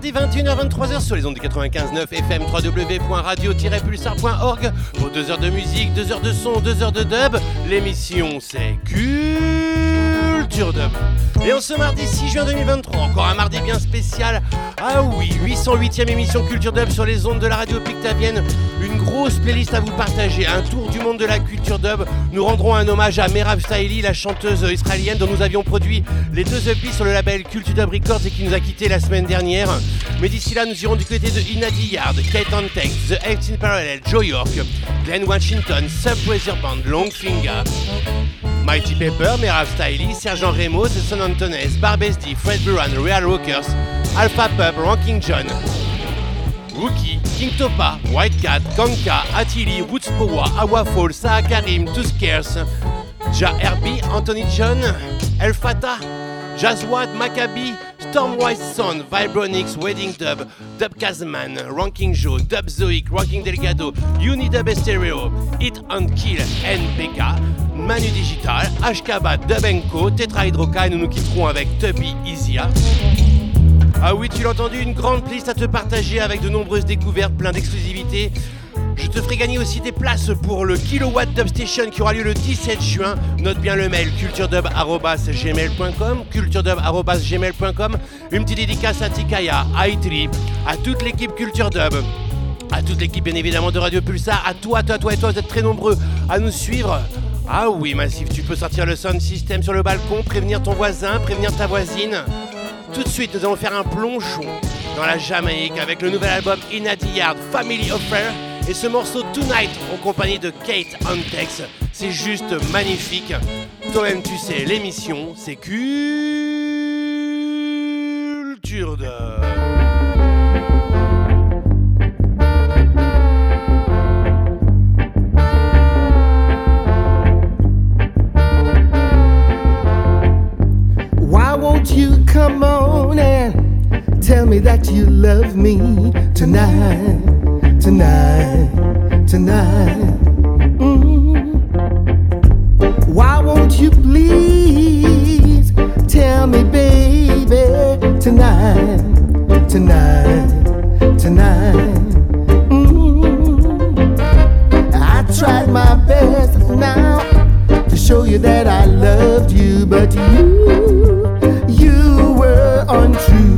mardis 21h-23h sur les ondes du 95.9 FM www.radio-pulsar.org pour 2 heures de musique, 2 heures de son, 2 heures de dub. L'émission c'est Et en ce mardi 6 juin 2023, encore un mardi bien spécial. Ah oui, 808e émission Culture Dub sur les ondes de la radio Pictavienne. Une grosse playlist à vous partager, un tour du monde de la culture dub. Nous rendrons un hommage à Merav Staili, la chanteuse israélienne dont nous avions produit les deux EP sur le label Culture Dub Records et qui nous a quitté la semaine dernière. Mais d'ici là, nous irons du côté de Inadi Yard, Kate on The 18 Parallel, Joe York, Glenn Washington, Sub Band, Longfinger. Mighty Pepper, Merav Stiley, Sergent The Son Antones, Barbesdi, Fred Buran, Real Rockers, Alpha Pub, Ranking John, Wookie, King Topa, White Cat, Kanka, Attili, Woods Powa, Awa Fall, Saha Karim, Two Scares, Ja Herbie, Anthony John, El Fata, Jazwad, Maccabi, Stormwise Son, Vibronix, Wedding Dub, Dub Kazman, Ranking Joe, Dub Zoic, Ranking Delgado, Unidub Stereo, Hit and Kill, NPK, Manu Digital, HKBA, Dubenko, Tetra Hydroka et nous nous quitterons avec Tubby Isia. Ah oui, tu l'as entendu, une grande liste à te partager avec de nombreuses découvertes, plein d'exclusivité. Je te ferai gagner aussi des places pour le Kilowatt Dub Station qui aura lieu le 17 juin. Note bien le mail culturedub.gmail.com culturedub.gmail.com Une petite dédicace à Tikaya, à Itri, à toute l'équipe Culture Dub à toute l'équipe bien évidemment de Radio Pulsar, à toi, toi, toi et toi, vous êtes très nombreux à nous suivre. Ah oui, Massif, tu peux sortir le sound system sur le balcon, prévenir ton voisin, prévenir ta voisine. Tout de suite, nous allons faire un plongeon dans la Jamaïque avec le nouvel album In Yard Family Affair et ce morceau Tonight en compagnie de Kate Antex. C'est juste magnifique. Toi-même, tu sais, l'émission, c'est culture de. won't you come on and tell me that you love me tonight, tonight, tonight? Mm. Why won't you please tell me, baby, tonight, tonight, tonight? Mm. I tried my best now to show you that I loved you, but you, you were untrue.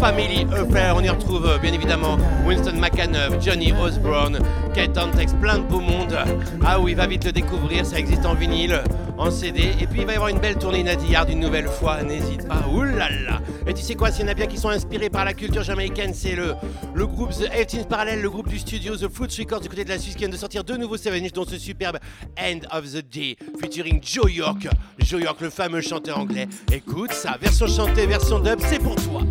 Family Affair. On y retrouve euh, bien évidemment Winston McAnuff, Johnny Osborne, Kate Antex, plein de beau monde. Ah oui, va vite le découvrir, ça existe en vinyle, en CD. Et puis il va y avoir une belle tournée Nadillard une nouvelle fois, n'hésite pas. Oulala Et tu sais quoi, s'il y en a bien qui sont inspirés par la culture jamaïcaine, c'est le, groupe The 18 Parallel, le groupe du studio The Fruits Records du côté de la Suisse qui vient de sortir deux nouveaux 7 dont ce superbe End of the Day featuring Joe York. Joe York, le fameux chanteur anglais. Écoute ça, version chantée, version dub, c'est pour toi.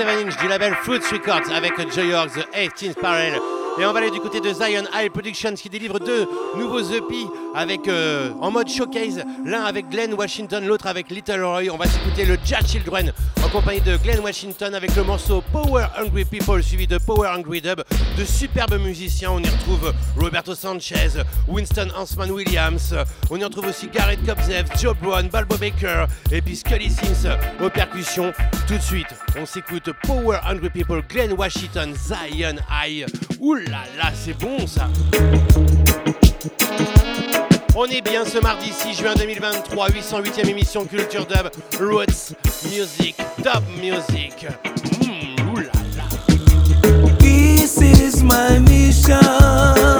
7 inch du label Fruits Records avec Joy York, The 18th Parallel. Et on va aller du côté de Zion High Productions qui délivre deux nouveaux EP avec, euh, en mode showcase, l'un avec Glenn Washington, l'autre avec Little Roy. On va s'écouter le Jazz Children en compagnie de Glenn Washington avec le morceau Power Hungry People suivi de Power Hungry Dub. De superbes musiciens, on y retrouve Roberto Sanchez, Winston Hansman Williams, on y retrouve aussi Garrett Kobzev, Joe Brown, Balbo Baker et puis Scully Sims aux percussions. Tout de suite, on s'écoute Power Hungry People, Glenn Washington, Zion High. Ouh là là, c'est bon ça! Est bien ce mardi 6 juin 2023, 808e émission Culture Dub, Roots Music, Dub Music. Oulala. This is my mission.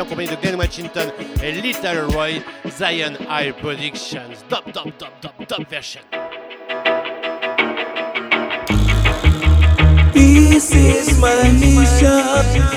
En compagnie de Glenn Washington et Little Roy, Zion High Productions, dop dop dop dop dop version. This is my mission.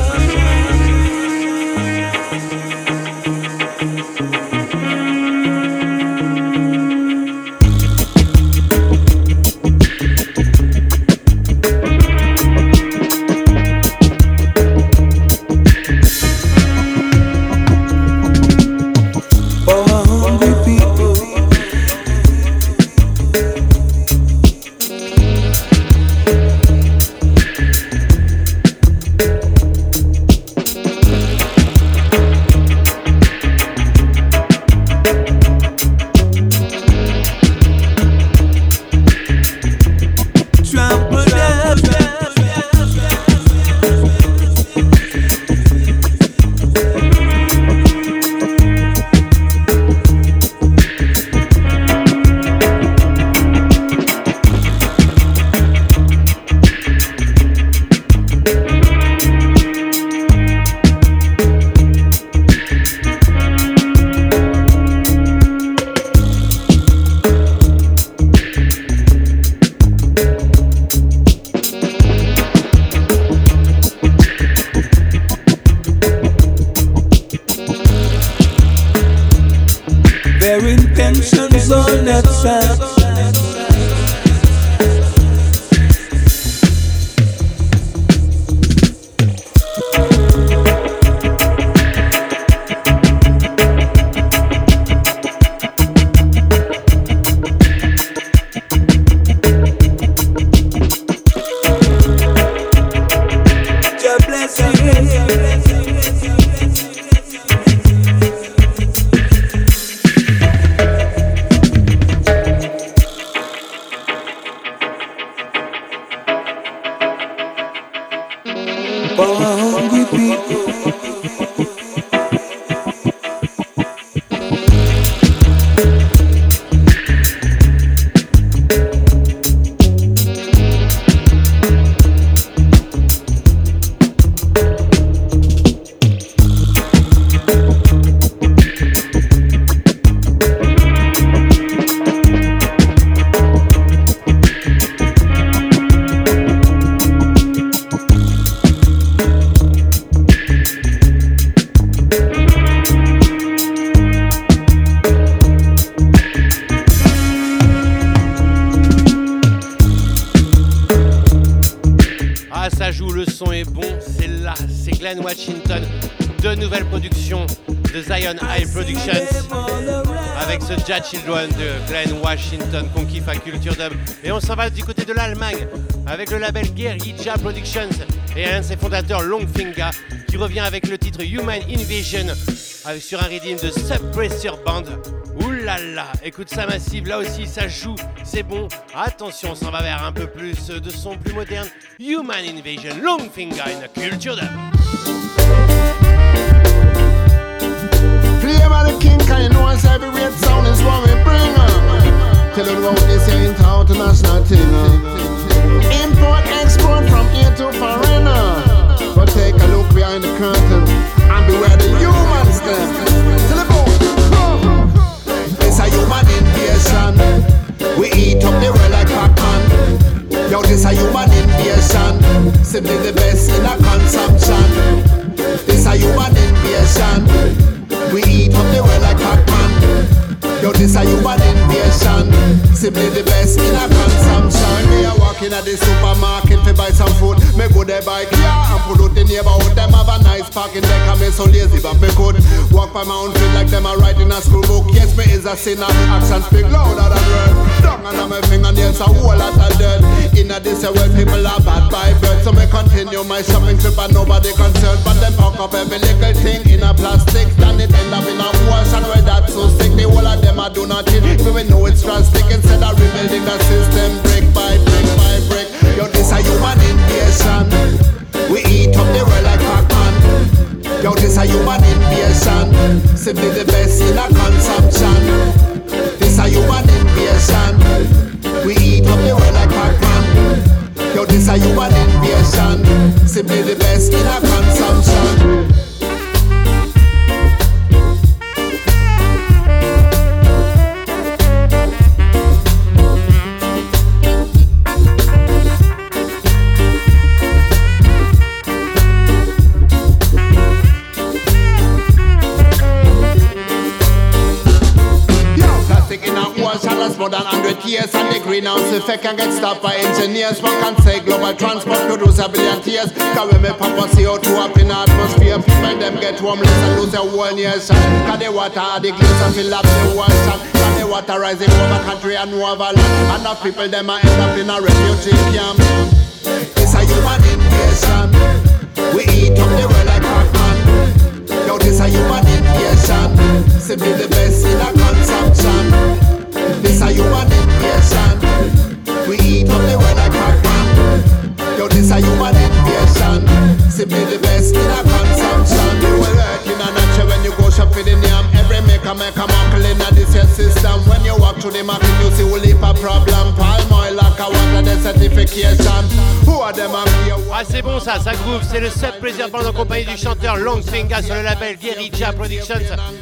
Avec le label Guerrilla Productions et un de ses fondateurs Longfinger qui revient avec le titre Human Invasion avec, sur un redeem de Sub Band. Là, écoute ça massive, là aussi ça joue, c'est bon. Attention, on va vers un peu plus de son plus moderne. Human Invasion, Longfinger in a Culture up. Tell you about this. Import, export from here to foreigner. But take a look behind the curtain and beware the humans them. Tell It's a human invasion. We eat up the world like Pac-Man. Yo, this a human invasion. Simply the best in a consumption. This a human invasion. We eat up the world like Pac-Man. Yo, this a human invasion. Simply the best in a consumption. Me a walking at the supermarket to buy some food. Me go there buy car and pull out the neighborhood. Them have a nice parking deck me so lazy but me could walk by my own feet like them a writing a school book. Yes, me is a sinner. Action speak louder than word. Under my fingernails a whole lot of dirt. Inna this a world people are bad by birth. So me continue my shopping trip and nobody concerned. But them pack up every little thing in a plastic. Then it end up in a ocean where that's so sick. The whole of them a do nothing. Even we know it's drastic. Instead of rebuilding the system brick by brick by brick. Yo, this a human invasion. We eat up the world like Pac-Man. Yo, this a human invasion. Simply the best in a consumption. This a human invasion. We eat up the world like Pac-Man. Yo, this a human invasion. Simply the best in our consumption. Greenhouse effect can get stopped by engineers One can say global transport produce a billion tears. Cause when me pop a CO2 up in atmosphere? People them get homeless and lose their whole nation Cause the water the and fill up the ocean? Cause the water rising over country and over land? And the people them a end up in a refugee camp. It's a human invasion. We eat up the world like Pac-Man Yo, this a human invasion. Simply the best in a consumption. This a human invasion. We eat up the world like Pac-Man. Yo, this a human invasion. Simply the best in a consumption. You will work in a nutshell when you go shop for the name. Every maker make a muckle in a this here system. When you walk through the market, you see whole heap of problem. Palm oil like a water, the certification. Who are them a be Ah c'est bon ça, ça groove, c'est le Sub Pleasure Band en compagnie du chanteur Longfinger sur le label Guerrilla Productions.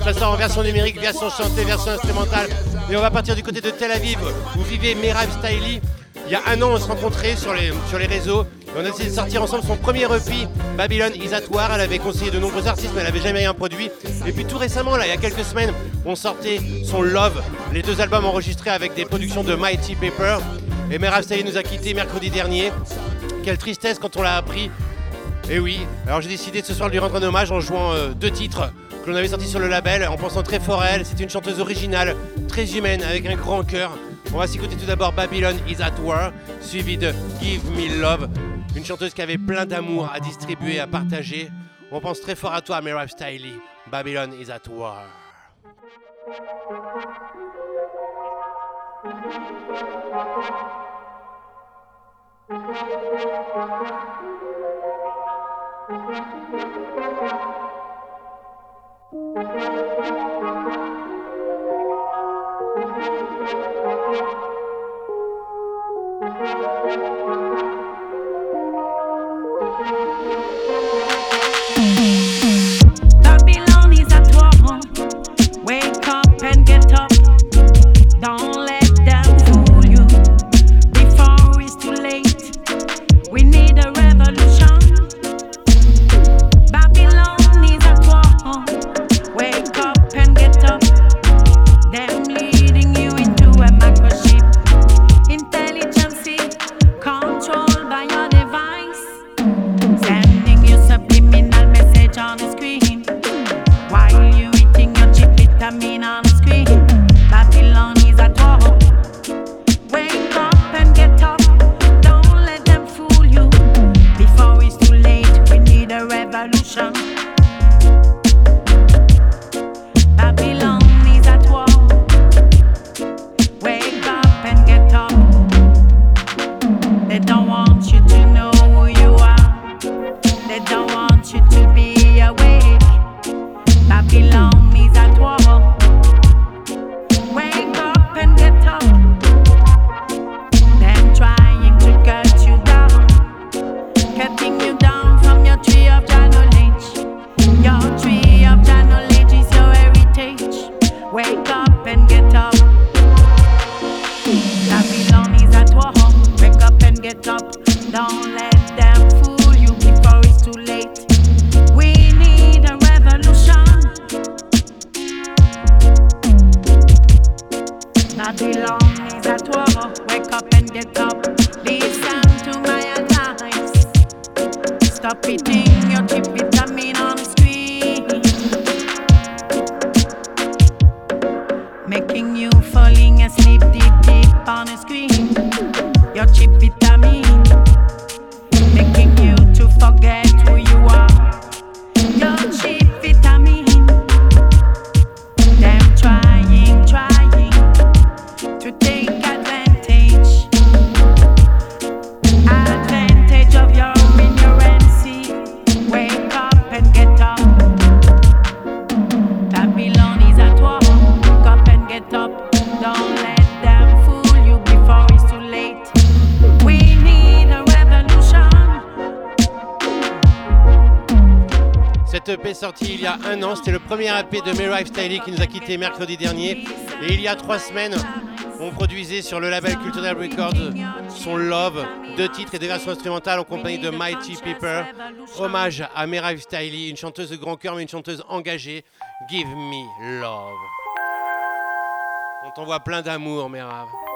Ça sort en version numérique, version chantée, version instrumentale. Et on va partir du côté de Tel Aviv où vivait Merav Stiley. Il y a un an, on se rencontrait sur les, réseaux et on a essayé de sortir ensemble son premier EP, Babylon Is At War. Elle avait conseillé de nombreux artistes, mais elle n'avait jamais rien produit. Et puis tout récemment, là, il y a quelques semaines, on sortait son Love, les deux albums enregistrés avec des productions de Mighty Paper. Et Merav Stiley nous a quittés mercredi dernier. Quelle tristesse quand on l'a appris. Et oui, alors j'ai décidé ce soir de lui rendre un hommage en jouant euh, deux titres que l'on avait sortis sur le label, en pensant très fort à elle. C'est une chanteuse originale, très humaine, avec un grand cœur. On va s'écouter tout d'abord Babylon is at War, suivi de Give Me Love, une chanteuse qui avait plein d'amour à distribuer, à partager. On pense très fort à toi, Merav Stiley. Babylon is at War. Babylon can snip deep deep on the screen. Your chip it c'était le premier EP de Merive Stiley qui nous a quitté mercredi dernier. Et il y a trois semaines, on produisait sur le label Cultural Records son Love, deux titres et des versions instrumentales en compagnie de Mighty Pepper. Hommage à Merive Stiley, une chanteuse de grand cœur mais une chanteuse engagée. Give me love. On t'envoie plein d'amour, Merive.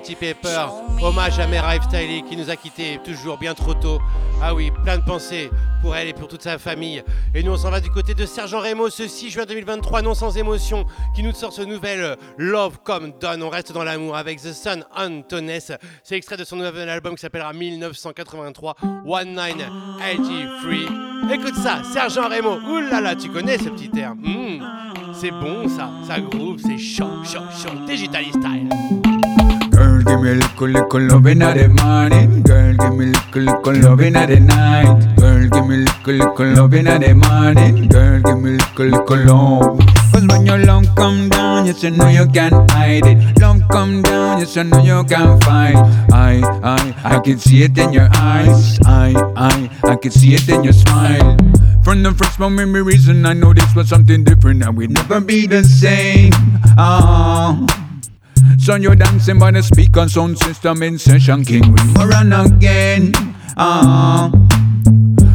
Pepper. Hommage à Merab Stiley qui nous a quittés toujours bien trop tôt. Ah oui, plein de pensées pour elle et pour toute sa famille. Et nous, on s'en va du côté de Sergent Remo ce 6 juin 2023, non sans émotion, qui nous sort ce nouvel euh, Love Come Done. On reste dans l'amour avec The Sun Antones. C'est extrait de son nouvel album qui s'appellera 1983 1983. Écoute ça, Sergent Remo. Là, tu connais ce petit air. Hmm, c'est bon ça, ça groove, c'est chaud, chaud, chaud. Digital style. Give me little, little loving at the morning. Girl, give me little, little loving at the night. Girl, give me little, little loving at the morning. Girl, give me little, little love. Cause when your love come down, yes, you know you can't hide it. Love come down, yes, you know you can't fight. I, I, I can see it in your eyes. I, I, I can see it in your smile. From the first moment we reason, I know this was something different and we'd never be the same. Oh. So you're dancing by the speaker sound system in session. King River and again. Ah,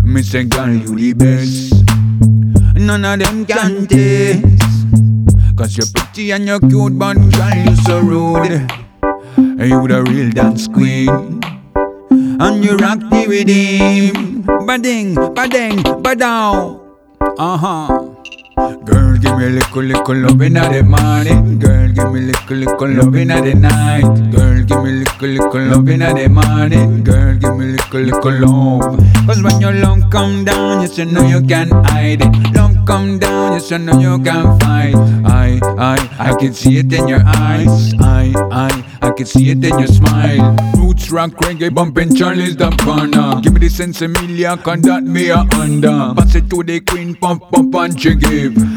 me say, girl, you the best. None of them can taste. Cause you're pretty and you're cute, but girl, you so rude. And you the real dance queen. And you rock the rhythm. Bading, bading, badow. Uh huh. Girl, give me a little, little love in the morning. Girl, give me a little, little love in the night. Girl, give me a little, little love in the morning. Girl, give me a little, little love. Cause when your love come down, you should know you can hide it. Love come down, you should know you can fight. I, I, I can see it in your eyes. I, I, I can see it in your smile. Roots rock reggae bumping Charlie's the corner. Give me the sense of Emilia, conduct me a under. Pass it to the queen, pump, pump, and she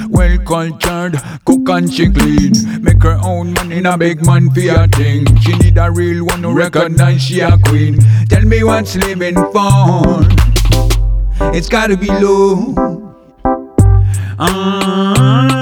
Well cultured, cook and she clean. Make her own money, in a big man for your thing. She need a real one to recognize she a queen. Tell me what's living for. It's gotta be low. Ah,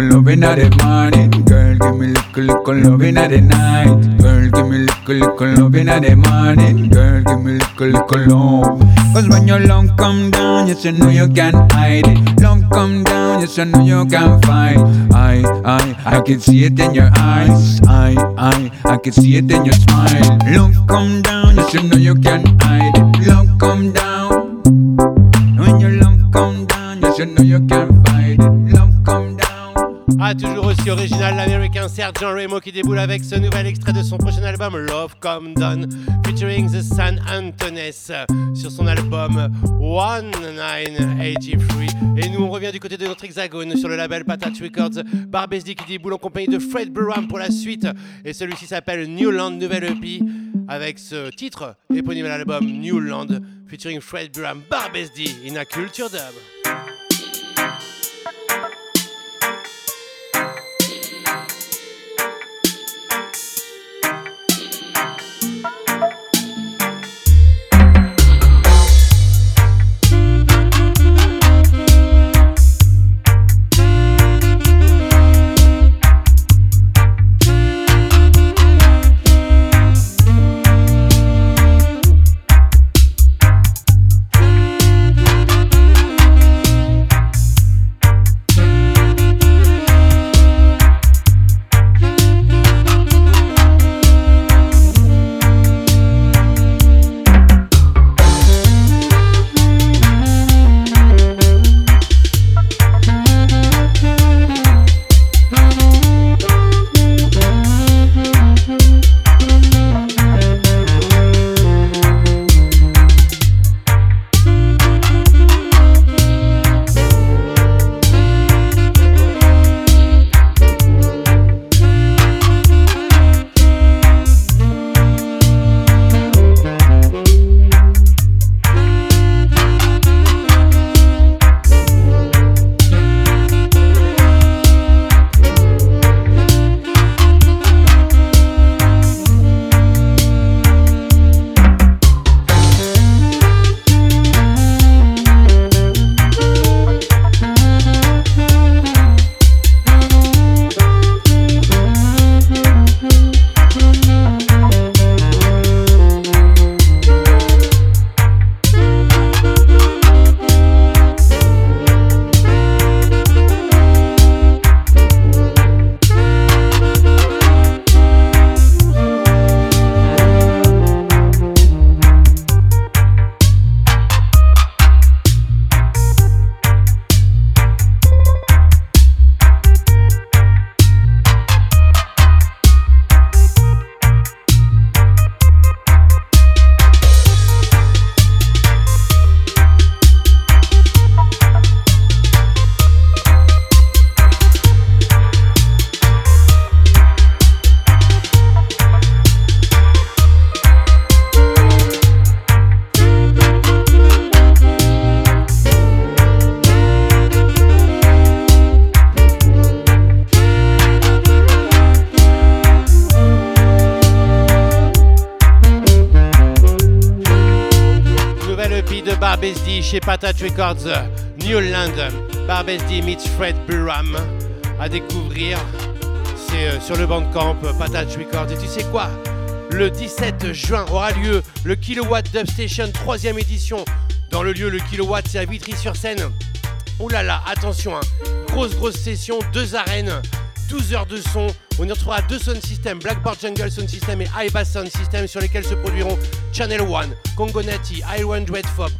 little, love in the morning. Girl, give me little, little love in the night. Girl, give me little, little love in the morning. Girl, give me little, little love. Cause when your love come down, you should know you can hide it. Love come down, you should know you can fight. I, I, I can see it in your eyes. I, I, I can see it in your smile. Love come down, you should know you can hide it. Love come down. When your love come down, you should know you can Ah, toujours aussi original, l'américain Sergent Remo qui déboule avec ce nouvel extrait de son prochain album Love Come Down, featuring The San Antones sur son album 1983. Et nous, on revient du côté de notre hexagone sur le label Patat Records. Barbesdy qui déboule en compagnie de Fred Burham pour la suite. Et celui-ci s'appelle Newland, nouvelle EP, avec ce titre éponyme à l'album Newland, featuring Fred Burham, Barbesdy in a Culture Dub. Records, Newland, Barbesdy meets Fred Burham. À découvrir, c'est euh, sur le bandcamp Patat Records. Et tu sais quoi? Le 17 juin aura lieu le Kilowatt Dub Station 3 édition. Dans le lieu, le Kilowatt, c'est à Vitry-sur-Seine. Ouh là là, attention, hein. grosse grosse session, deux arènes, 12 heures de son. On y retrouvera deux sound systems, Blackboard Jungle Sound System et High Bass Sound System sur lesquels se produiront Channel One, Congo Nati, Iron Dreadfop,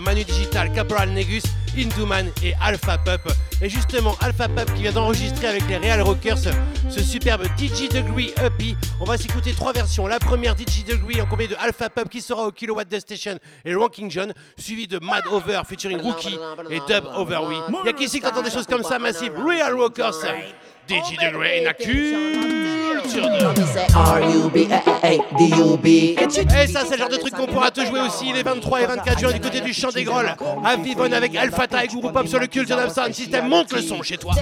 Manu Digital, Caporal Negus, Induman et Alpha Pup. Et justement, Alpha Pup qui vient d'enregistrer avec les Real Rockers ce superbe DJ Degree EP. On va s'écouter trois versions. La première DJ Degree en compagnie de Alpha Pup qui sera au Kilowatt The Station et Ranking John, suivi de Mad Over featuring Rookie et Dub Over We. Y'a qui ici qui entend des choses comme ça massive Real Rockers. DJ Degree de... Et ça, c'est le genre de truc qu'on pourra te jouer aussi les 23 et 24 juin du côté du Champ des Grolles à Vivonne avec Alpha et Guru Pop sur le culte d'un sound system. Monte le son chez toi.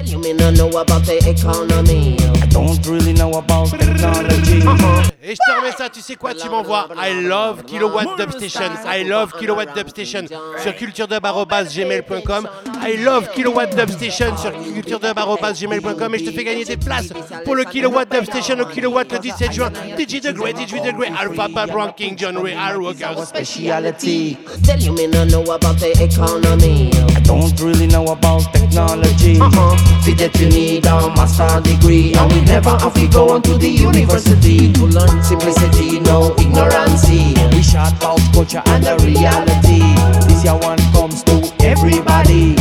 Et je te remets ça, tu sais quoi, tu m'envoies I love Kilowatt Dub Station, I love Kilowatt Dub Station sur culturedub.gmail.com, I love Kilowatt Dub Station sur culturedub.gmail.com et je te fais gagner des places pour le Kilowatt Dub Station au Kilowatt le 17 juin. DJ The Great, DJ The Great, Alpha Pop Ranking, John Ray, Al Rockers. speciality. Tell you me no know about the economy. I don't really know about technology. Uh-huh. Fidget you need a master degree, and we never have to go on to the university to learn simplicity, no ignorancy. We shout about culture and the reality. This year one comes to everybody.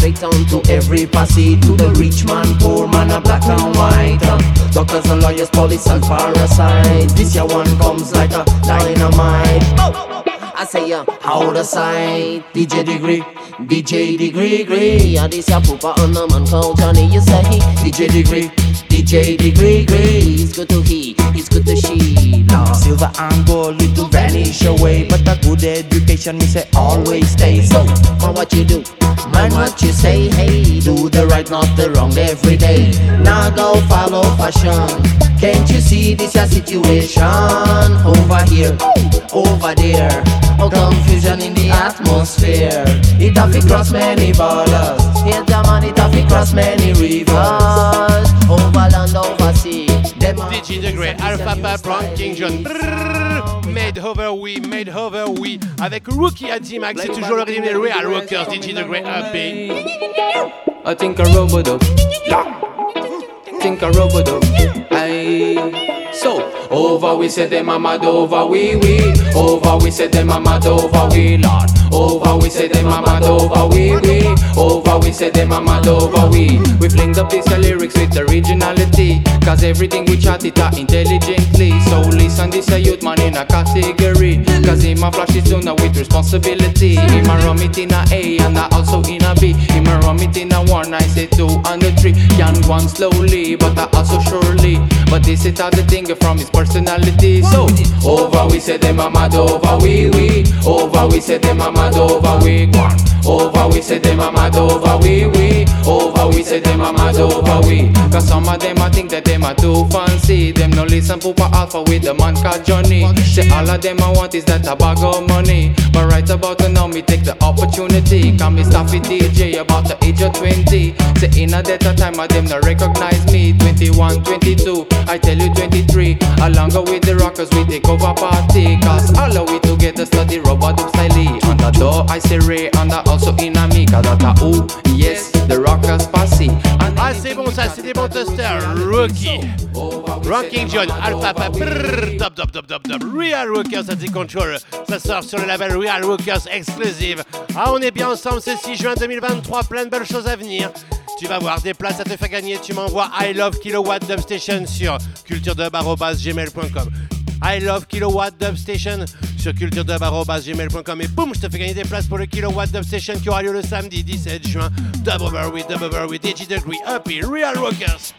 Straight on to every passy, to the rich man, poor man, a black and white. Uh, doctors and lawyers, police and parasites This year one comes like a dynamite. Oh. I say uh, how the side DJ degree, DJ degree, degree. Yeah, this ya pooper on the man called Johnny. You say DJ degree, DJ degree, degree. It's good to he, it's good to she. Lord. Silver and gold will vanish away, but a good education me say always stay. So, man, what you do? Man, what you say? Hey, do the right, not the wrong every day. Now go follow fashion. Can't you see this your situation? Over here, over there. Oh, confusion in the atmosphere. It have to cross many borders. Here, the man, it have to cross many rivers. Over land, over sea. DJ The Great, Alpha Pop Ranking, John. Brrr, Made over we, made over we. Avec Rookie à D-Max, c'est toujours le rythme des Real Rockers, DJ The Great EP. I think a robot up. Think a robot up. I so over we say them a mad over we we over we say them a mad over we lord. Over we say them a mad over we we over we say them a mad over we. We fling up these lyrics with originality cause everything we chat it out intelligently. So listen this a youth man in a category cause him a flash it sooner with responsibility. Him a rum it in a A and a also in a B. Him a rum it in a one I say two and a three. Can go on but I also surely but this is how the thing from his personality. So over we say them a mad over we we? Over we say them a mad over we? Over we say them a mad over we we? Over we say them a mad over we? Cause some of them I think that them a too fancy. Them no listen Poopa Alpha with the man called Johnny. Say all of them I want is that a bag of money. But right about now me take the opportunity. Come me it DJ about the age of 20 say in a data time of them no recognize me 21 22 I tell you 23 along with the rockers we take over party cause all of we together study robot up style on the door I say Ray and I also in a me cause that a ooh yes the rockers passy Ah, c'est bon ça, c'est des bons testers. Rookie. Ranking John, Alpha brrr, top, top, top, top, top. Real Rockers at the Control. Ça sort sur le label Real Rockers Exclusive. Ah, on est bien ensemble, c'est 6 juin 2023, plein de belles choses à venir. Tu vas voir des places à te faire gagner. Tu m'envoies I love Kilowatt Dub Station sur culturedub.gmail.com. I love Kilowatt Dub Station sur culturedub.gmail.com et boum, je te fais gagner des places pour le Kilowatt Dub Station qui aura lieu le samedi 17 juin. Dub over with, dub over with, Degree, Happy, Real Rockers.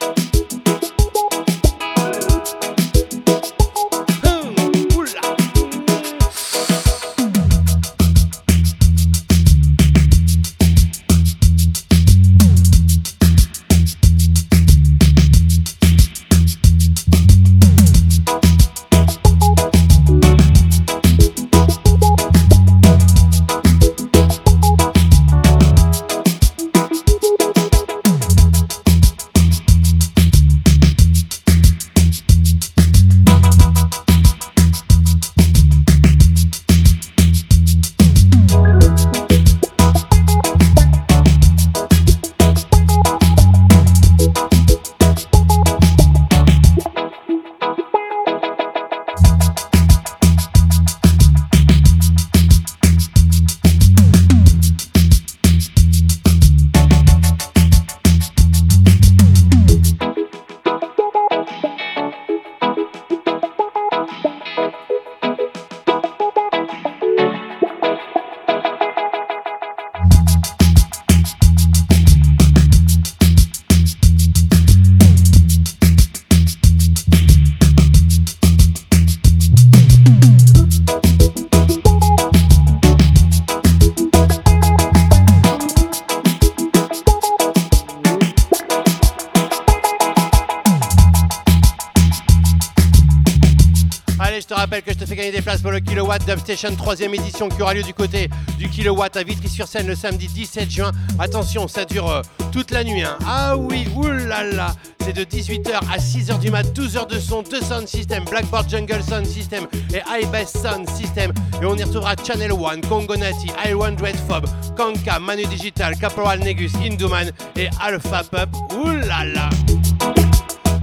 Dubstation 3 édition qui aura lieu du côté du Kilowatt à Vitry-sur-Seine le samedi 17 juin. Attention, ça dure euh, toute la nuit. Hein. Ah oui, oulala, c'est de 18h à 6h du mat, 12 heures de son, 2 sound system, Blackboard Jungle Sound System et iBest Sound System. Et on y retrouvera Channel One, Congo Nati, Iron Dread Fob, Kanka, Manu Digital, Caporal Negus, Induman et Alpha Pup. Oulala!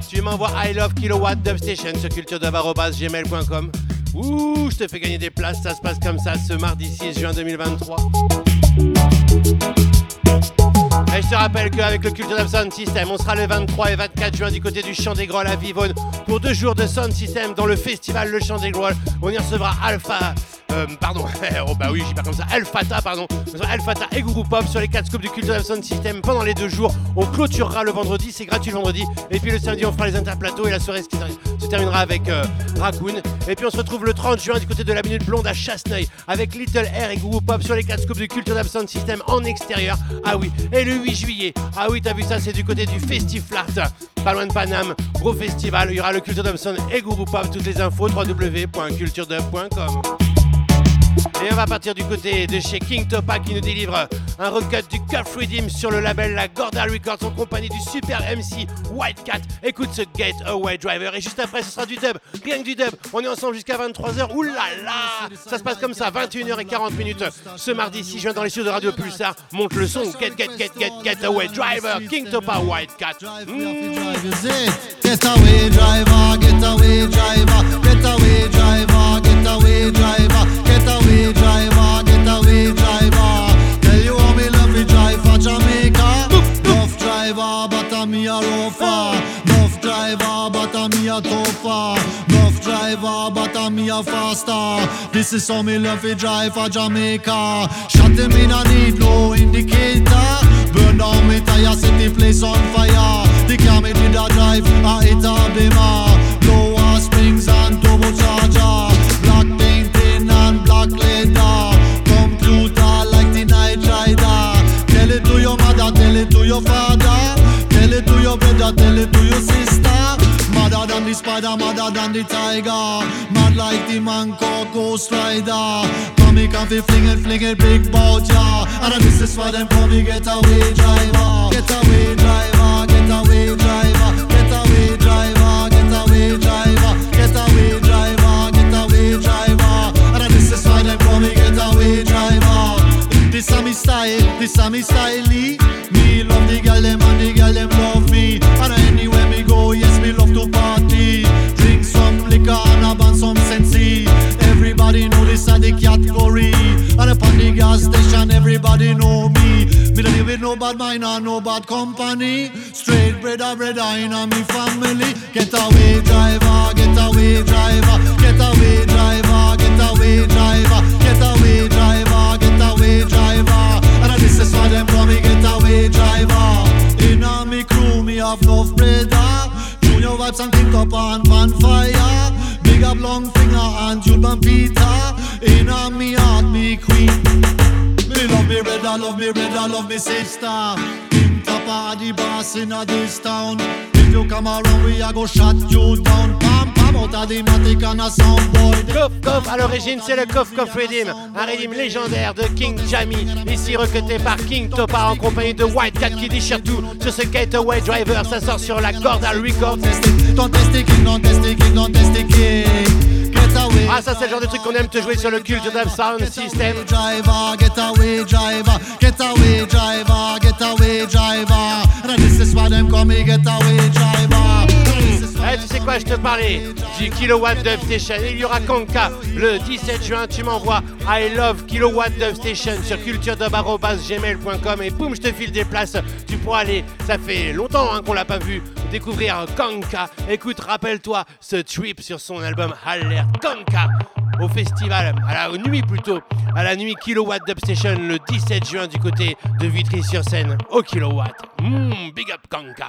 Tu m'envoies I love kilowatt dubstation sur culturedub.gmail.com. Ouh, je te fais gagner des places, ça se passe comme ça ce mardi 6 juin 2023. Et je te rappelle qu'avec le Culture Dub Sound System, on sera le 23 et 24 juin du côté du Champ des Grolles à Vivonne pour deux jours de Sound System dans le festival Le Champ des Grolles. On y recevra Alpha, euh, pardon, oh bah oui, j'ai pas comme ça, Alphata, pardon, Alphata et Guru Pop sur les 4 scopes du Culture Sound System pendant les deux jours. On clôturera le vendredi, c'est gratuit le vendredi. Et puis le samedi, on fera les interplateaux et la soirée se terminera avec euh, Raccoon. Et puis on se retrouve le 30 juin du côté de la Minute Blonde à Chasseneuil avec Little Air et Guru Pop sur les 4 scopes du Culture Sound System en extérieur. Ah oui, et le 8 juillet, ah oui, t'as vu ça, c'est du côté du Festiflart, pas loin de Paname, gros festival. Il y aura le Culture Sound et Guru Pop. Toutes les infos www.culturedub.com. Et on va partir du côté de chez King Topa qui nous délivre un recut du Cuff Redeem sur le label La Gorda Records en compagnie du super MC White Cat. Écoute ce Get Away Driver et juste après ce sera du dub, rien que du dub. On est ensemble jusqu'à 23h. Ouh là là Ça se passe comme ça, 21h40 minutes ce mardi 6 juin dans les studios de Radio Pulsar. Monte le son, Get Get Get Get Away Driver, King Topa White Cat. Away driver, driver, driver, get away driver, get away driver. Tell you how me love me drive for Jamaica. Rough driver, but I'm me a rougher. Rough driver, but I'm me a tougher. Rough driver, but I'm me a faster. This is how me love me drive for Jamaica. Shot him in a need no indicator. Burn down me tire, set the place on fire. The car me did a drive, I hit a beamer. The spider, madder than the tiger. Mad like the man called Ghost Rider. Tommy can be fling it, fling it, big bout ya. And this is why them call me get away driver. Get away driver, get away driver. Get away driver, get away driver. Get away driver, get away driver. And this is why them call me get away driver. This a me style, this a me style. Me love the girl them and the girl them love me. And anywhere me go, yes me love to party. Drink some liquor and a band some sensei. Everybody know this a the. And upon the gas station, everybody know me. Me don't live with no bad mind and no bad company. Straight bread a bread in a me family. Get away driver, get away driver, get away driver, get away driver, get away driver, get away driver. And this is why them call me get away driver. In a me crew, me have no brother. Junior vibes and kick up on fan fire. Big up long finger and Jude Peter. In a me heart, me queen. Me love me red, I love me red, I love me sister. King Tapa the boss in a this town. If you come around, we a go shut you down. Pam Kof Kof, à l'origine c'est le Kof Kof Redeem, un redeem légendaire de King Jamie, ici recuté par King Topa en compagnie de White Cat qui déchire tout sur ce Gateway Driver, ça sort sur la Records. King. Get away. Ah ça c'est le genre de truc qu'on aime te jouer sur le Culture Dub Sound System. Driver, tu sais quoi, je te parlais du Kilowatt Dub Station. Il y aura Kanka le 17 juin. Tu m'envoies I love Kilowatt Dub Station sur culturedub.gmail.com et boum, je te file des places. Tu pourras aller, ça fait longtemps hein, qu'on l'a pas vu, découvrir Kanka. Écoute, rappelle-toi ce trip sur son album Alert Kanka au festival, à la nuit plutôt, à la nuit Kilowatt Dub Station le 17 juin du côté de Vitry-sur-Seine au Kilowatt. Mmh, big up. Kanka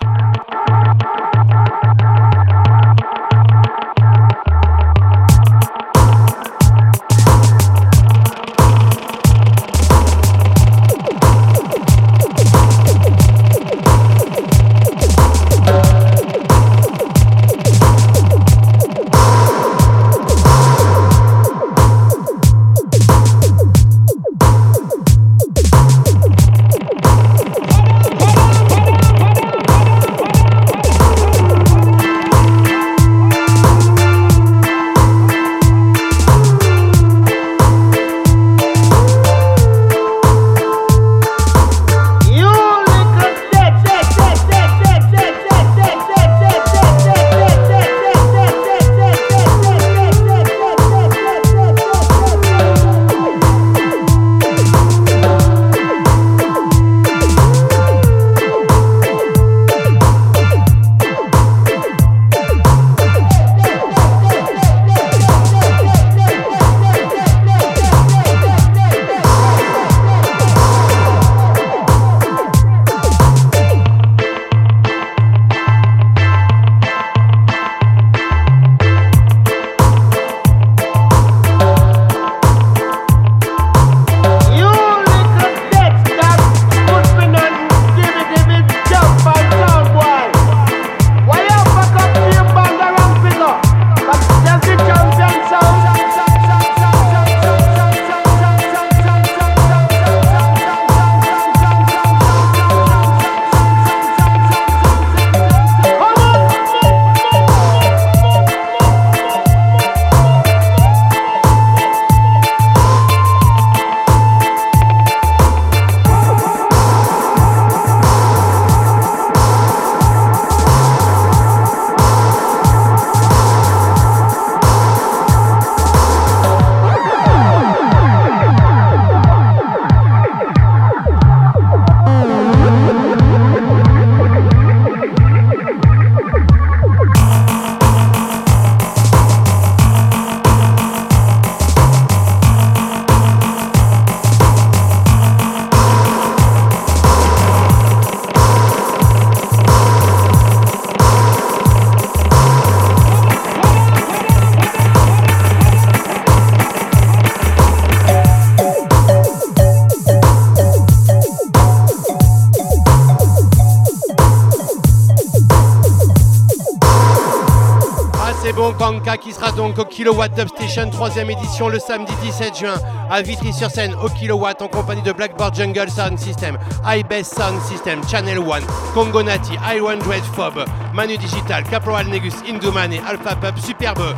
Kilowatt Dub Station 3ème édition le samedi 17 juin à Vitry-sur-Seine au Kilowatt en compagnie de Blackboard Jungle Sound System, iBest Sound System, Channel One, Congo Nati, I1 Dread Fob, Manu Digital, Caporal Negus, Indoman et Alpha Pub, superbe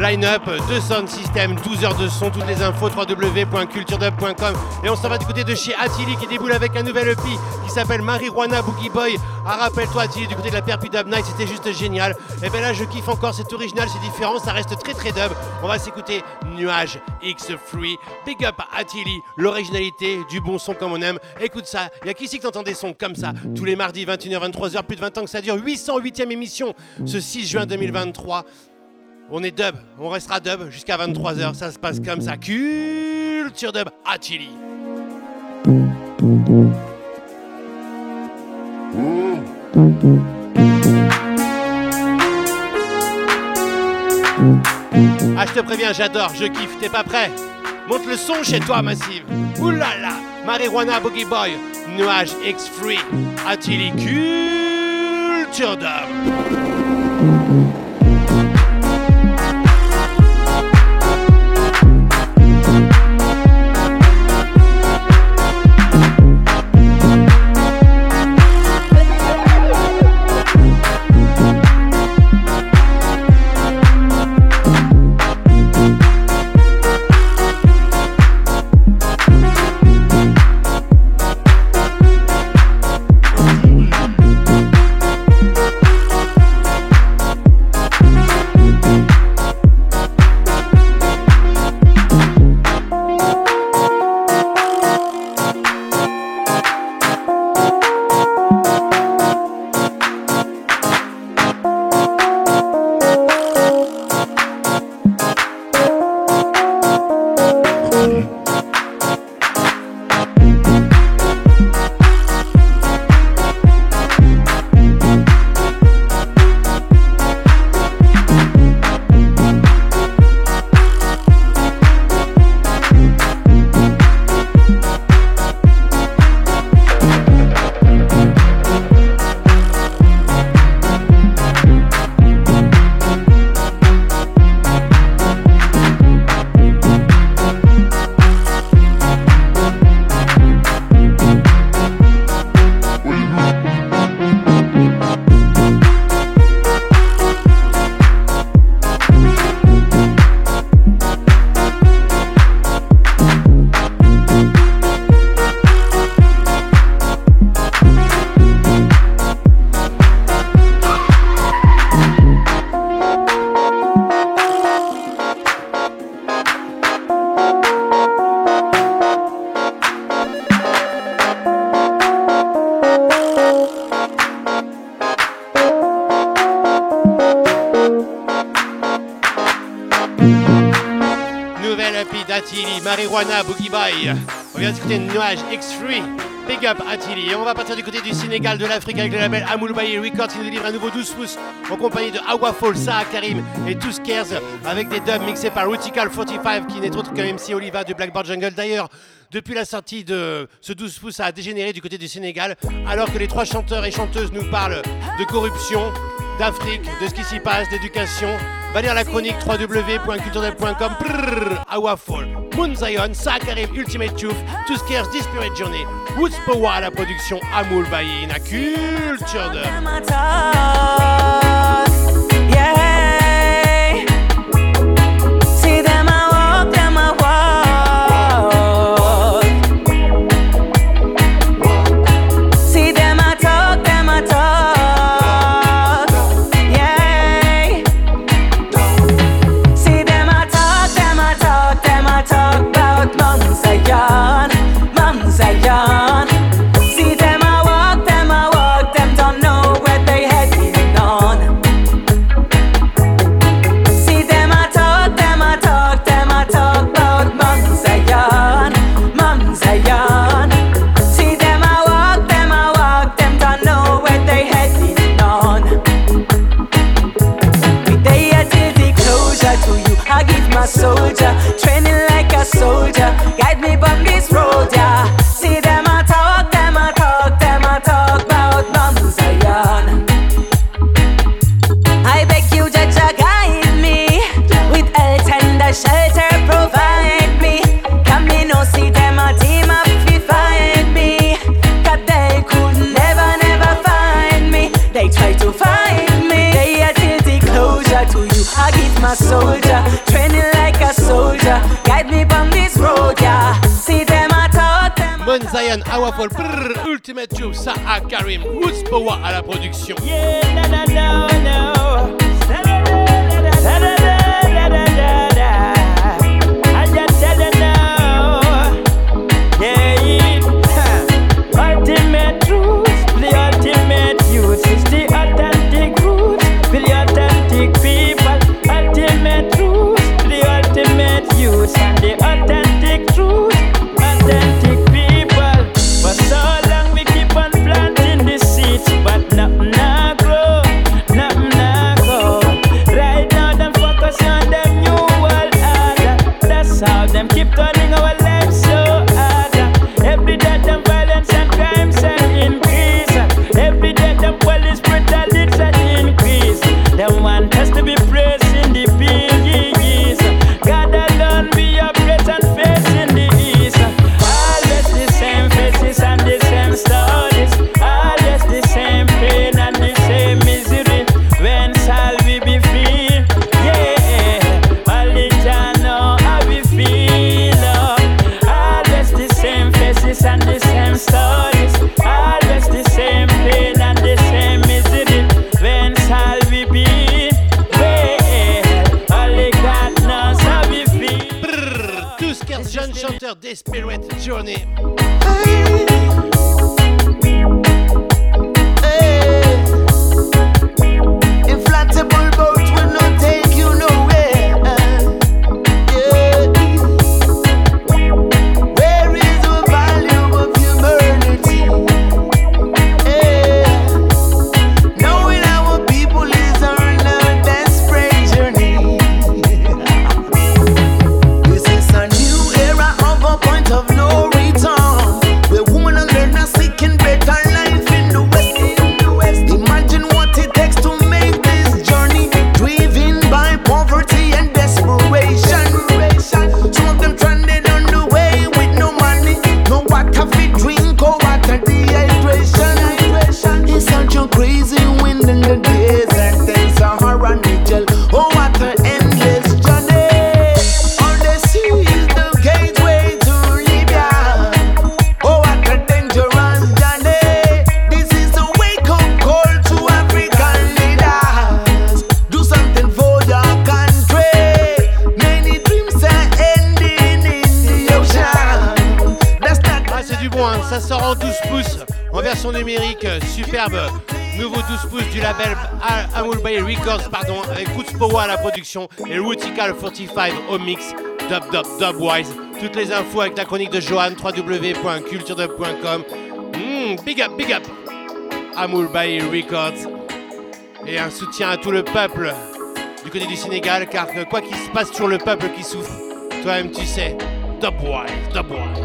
Line-up, deux sound system, 12 heures de son, toutes les infos www.culturedub.com et on s'en va du côté de chez Attili qui déboule avec un nouvel EP qui s'appelle Marijuana Boogie Boy. Ah rappelle-toi Attili du côté de la Perpu Dub Night, c'était juste génial. Et ben là je kiffe encore, c'est original, c'est différent, ça reste très très dub. On va s'écouter Nuage X Free. Big up Attili, l'originalité, du bon son comme on aime. Écoute ça, y a qui ici qui t'entend des sons comme ça tous les mardis 21h 23h, plus de 20 ans que ça dure, 808e émission ce 6 juin 2023. On est dub, on restera dub jusqu'à 23h, ça se passe comme ça. Culture dub à. Ah, je te préviens, j'adore, je kiffe, t'es pas prêt? Monte le son chez toi, Massive. Oulala, Marijuana Boogie Boy, Nuage Free, Chili Culture Dub. X3. Big up Attili. Et on va partir du côté du Sénégal, de l'Afrique avec le label Amoul Baye Records qui nous délivre un nouveau 12 pouces en compagnie de Awa Fall, Saha Karim et Tous Cares avec des dubs mixés par Rutical 45 qui n'est autre qu'un MC Oliva de Blackboard Jungle. D'ailleurs, depuis la sortie de ce 12 pouces, ça a dégénéré du côté du Sénégal alors que les trois chanteurs et chanteuses nous parlent de corruption, d'Afrique, de ce qui s'y passe, d'éducation. Va la chronique www.culturedub.com. Awafall, Moon Zion, Sakarim, Ultimate Youth, Two Scares, Disparate Journey, Woods Power à la production, Amoul Bayin, à Culture Ah, Zion, Awafol, Ultimate Youth, Saha Karim, Woods Powa à la production. Yeah, Mix, Dub Dub Dubwise. Toutes les infos avec la chronique de Johan, www.culturedub.com. Mmh, big up, big up Amoul Bay Records. Et un soutien à tout le peuple du côté du Sénégal, car quoi qu'il se passe, toujours le peuple qui souffre. Toi-même, tu sais. Dubwise, Dubwise.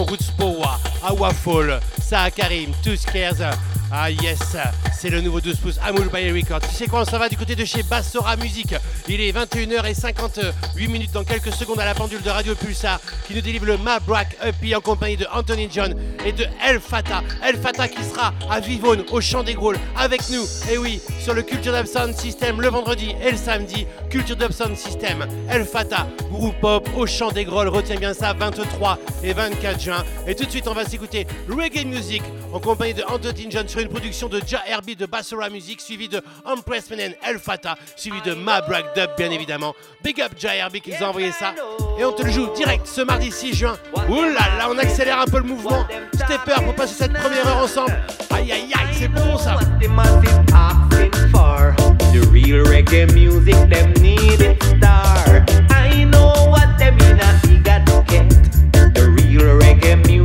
Roots Powa, Awa Fall, Karim, Two Scares. Ah yes, c'est le nouveau 12 pouces Amul by Record. Tu sais quoi, ça va du côté de chez Bassora Music. Il est 21h58 minutes dans quelques secondes à la pendule de Radio Pulsar qui nous délivre le Mabrak EP en compagnie de Anthony John et de El Fata. El Fata qui sera à Vivonne au Champ des Grôles avec nous. Et oui, sur le Culture Dub Sound System le vendredi et le samedi. Culture Dub Sound System, El Fata, groupe pop au Champ des Grôles. Retiens bien ça, 23 et 24 juin. Et tout de suite, on va s'écouter Reggae Music en compagnie de Anthony John sur une production de Ja Herbie de Bassora Music, suivi de Empress Menen El Fata, suivi de Mabrak Dub, bien évidemment. Big up Ja Herbie qui nous a envoyé ça. Et on te le joue direct ce mardi 6 juin. Ouh là là, on accélère un peu le mouvement. Peur pour passer cette première heure ensemble. Aïe aïe aïe, c'est bon ça. The real reggae music, them need it star. I know what them in a eager to get. The real reggae music,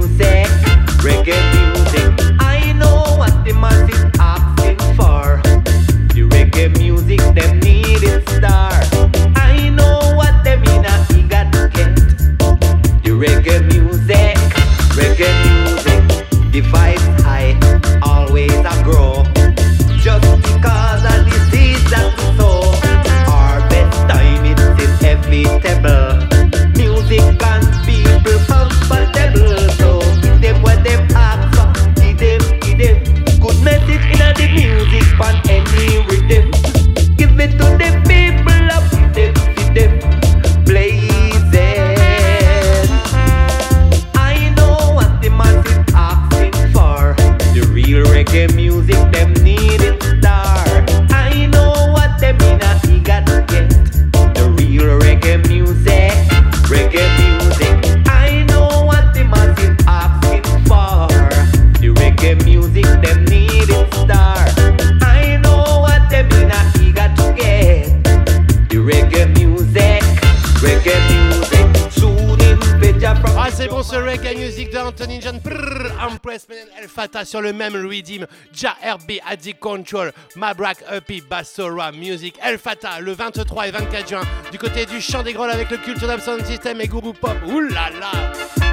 Fata sur le même redeem. Ja RB Addict Control. Mabrak EP Bassora Music. El Fata le 23 et 24 juin du côté du Champ des Grolles avec le Culture Sound System et Guru Pop. Ouh là là!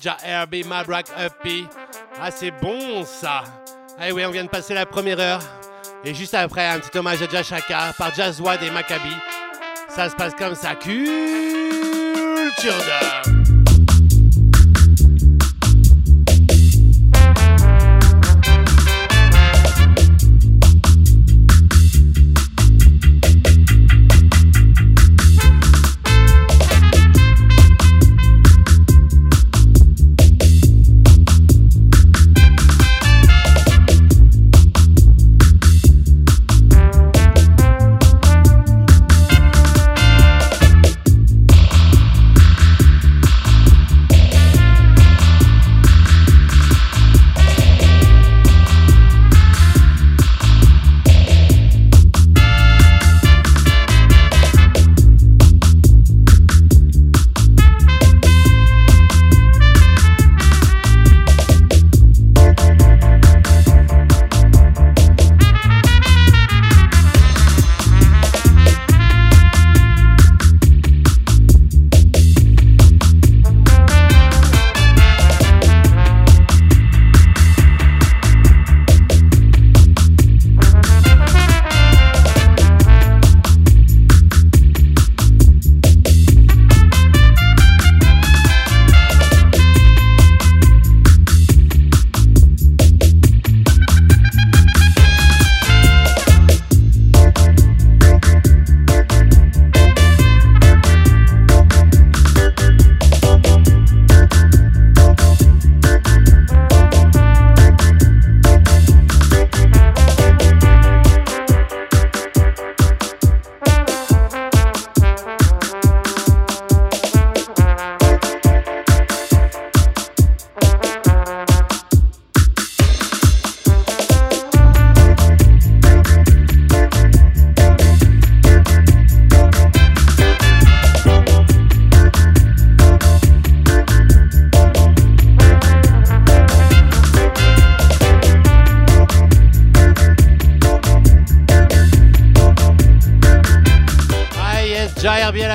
Dub, big up Ja RB, Mabrak EP. Ah c'est bon ça! Ah oui, on vient de passer la première heure. Et juste après, un petit hommage à Jashaka par Jazzwad et Maccabi. Ça se passe comme ça. Culture Dub.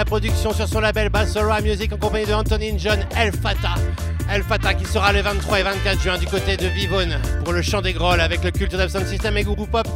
Production sur son label Bassora Music en compagnie de Anthony John El Fata. El Fata qui sera le 23 et 24 juin du côté de Vivonne pour le chant des grolls avec le culte d'Absent System et Gourou Pop.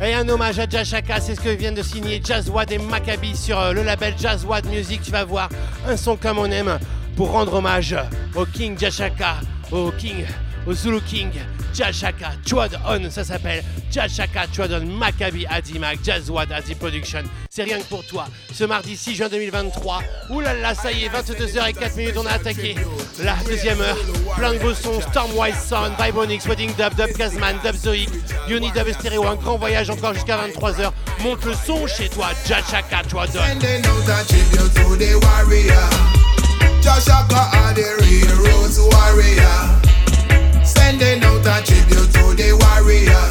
Et un hommage à Jashaka, c'est ce que viennent de signer Jazzwad et Maccabi sur euh, le label Jazzwad Music. Tu vas voir un son comme on aime pour rendre hommage au King Jashaka, au King, au Zulu King, Jashaka, Chwad On, ça s'appelle Jashaka, Chwad On, Maccabi, Adimac, Jazzwad, Adi Production. C'est rien que pour toi. Ce mardi 6 juin 2023, oulala, ça y est, 22h04 minutes, on a attaqué la deuxième heure. Plein de beaux sons, Stormwise Sound, Vibonix, Wedding Dub, Dub Kazman, Dub Zoic, Uni Dub Stereo, un grand voyage encore jusqu'à 23h. Monte le son chez toi, Jashaka, Chwad On. Joshua are the real warrior. Sending out a tribute to the warrior.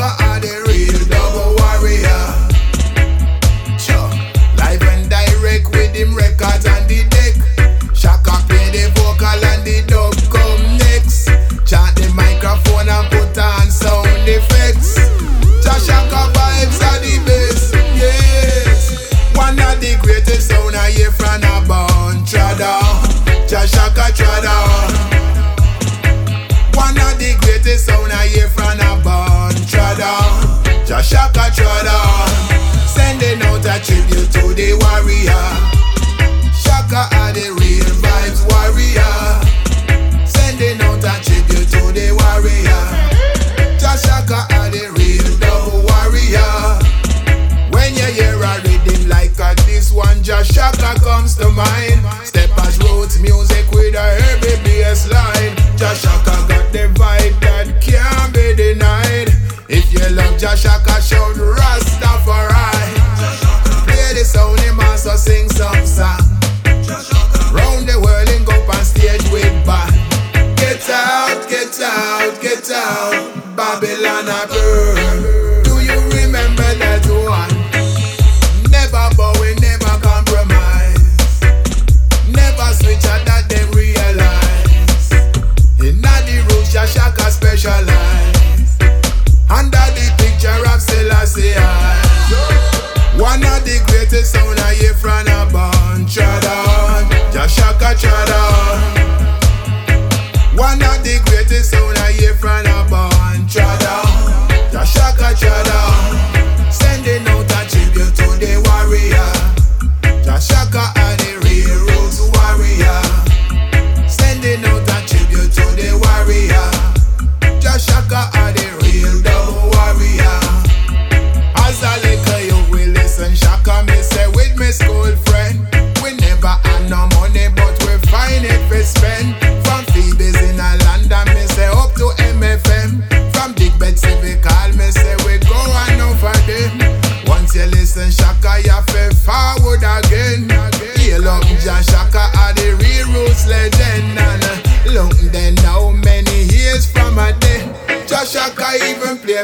Are the real double warrior. Sure. Live and direct with him records on the deck. Shaka play the vocal and the dub come next. Chant the microphone and put on sound effects. Joshaka trada. Sending out a tribute to the warrior. Shaka are the real vibes warrior. Sending out a tribute to the warrior. Joshaka are the real double warrior. When you hear a rhythm like a this one, Shaka comes to mind. Steppers roots music with a heavy bass line. Shaka got the vibe that can't be denied. If you love Jashaka, shout Rastafari. Play the sound, him also sing some song. Round the world and go on stage with band. Get out, get out, get out. Babylon a burn.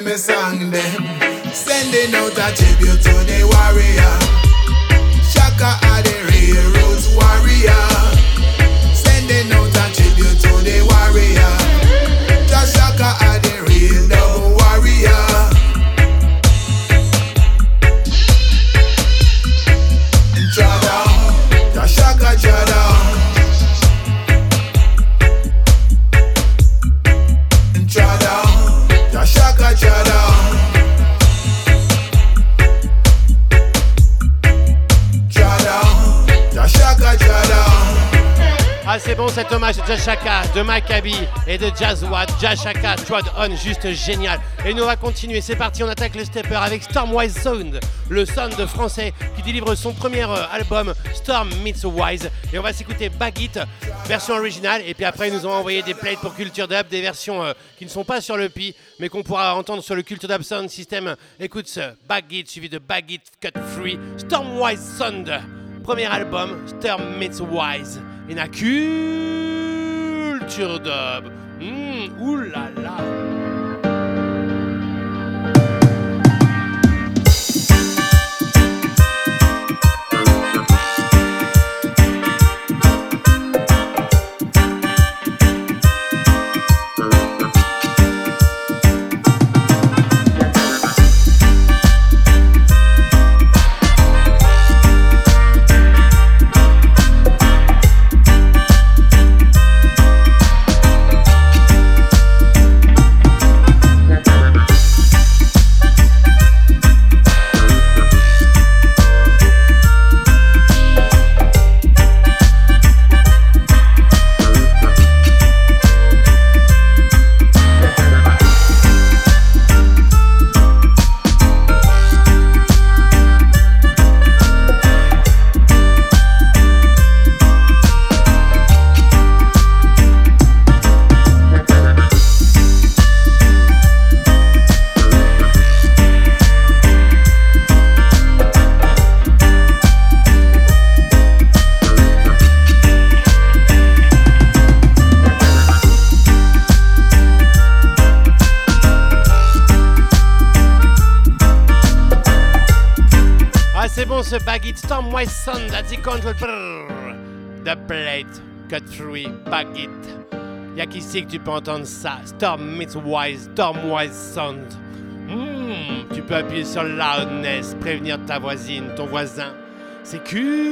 Play me song them. Sending out a tribute to the warrior. Shaka are the Jashaka, de Maccabi et de Jazzwad, Jashaka, Trod On, juste génial. Et nous on va continuer, c'est parti, on attaque le stepper avec Stormwise Sound, le sound français qui délivre son premier euh, album Storm Meets Wise. Et on va s'écouter Bag It, version originale. Et puis après, ils nous ont envoyé des plates pour Culture Dub, des versions euh, qui ne sont pas sur le Pi, mais qu'on pourra entendre sur le Culture Dub Sound System. Écoute ce Bag It suivi de Bag It Cut Free, Stormwise Sound, premier album, Storm Meets Wise. Et la culture dub. Mmh, oulala. Chada, Stormwise Sound, that's the control. The plate, cut through, Bag It. Y'a qu'ici que tu peux entendre ça. Stormwise, Stormwise Sound. Hmm, tu peux appuyer sur loudness, prévenir ta voisine, ton voisin. C'est culture.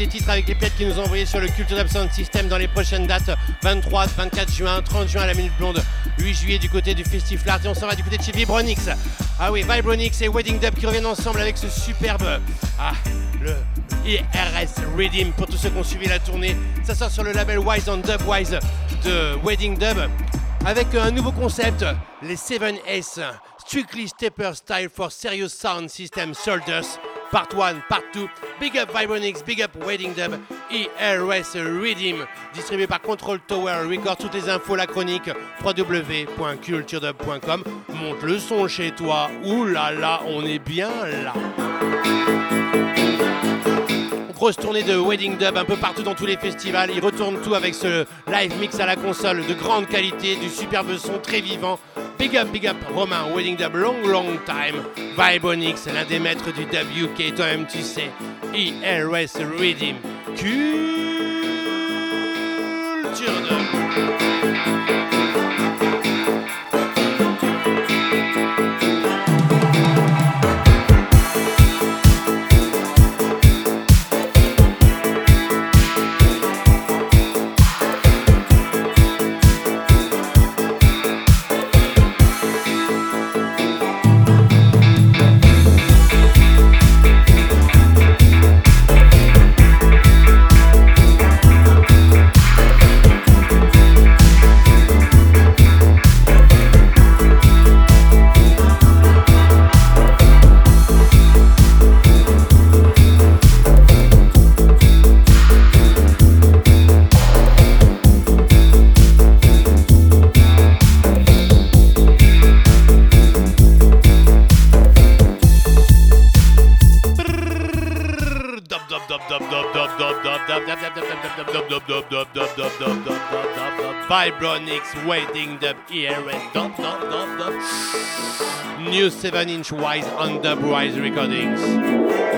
Des titres avec les pièces qui nous ont envoyés sur le Culture Dub Sound System dans les prochaines dates 23, 24 juin, 30 juin à la Minute Blonde, 8 juillet du côté du Festiflard et on s'en va du côté de chez Vibronix. Ah oui, Vibronix et Wedding Dub qui reviennent ensemble avec ce superbe. Ah, le IRS Redeem pour tous ceux qui ont suivi la tournée. Ça sort sur le label Wise on Dubwise de Wedding Dub avec un nouveau concept, les 7S, Strictly Stepper Style for Serious Sound System Soldiers, Part 1, Part 2, Big Up Vibronix, Big Up Wedding Dub, IRS Redeem, distribué par Control Tower Record, toutes les infos, la chronique, www.culturedub.com, monte le son chez toi, ouh là on est bien là. Grosse tournée de Wedding Dub un peu partout dans tous les festivals. Il retourne tout avec ce live mix à la console de grande qualité, du superbe son très vivant. Big up, big up, Romain, Wedding Dub, long, long time. Vibonix, l'un des maîtres du UK, toi-même tu sais. IRS Redeem. Culture Dub. Vibronics waiting dub ERS dub, dub, dub, dub. New 7 inch Wise on Dubwise recordings.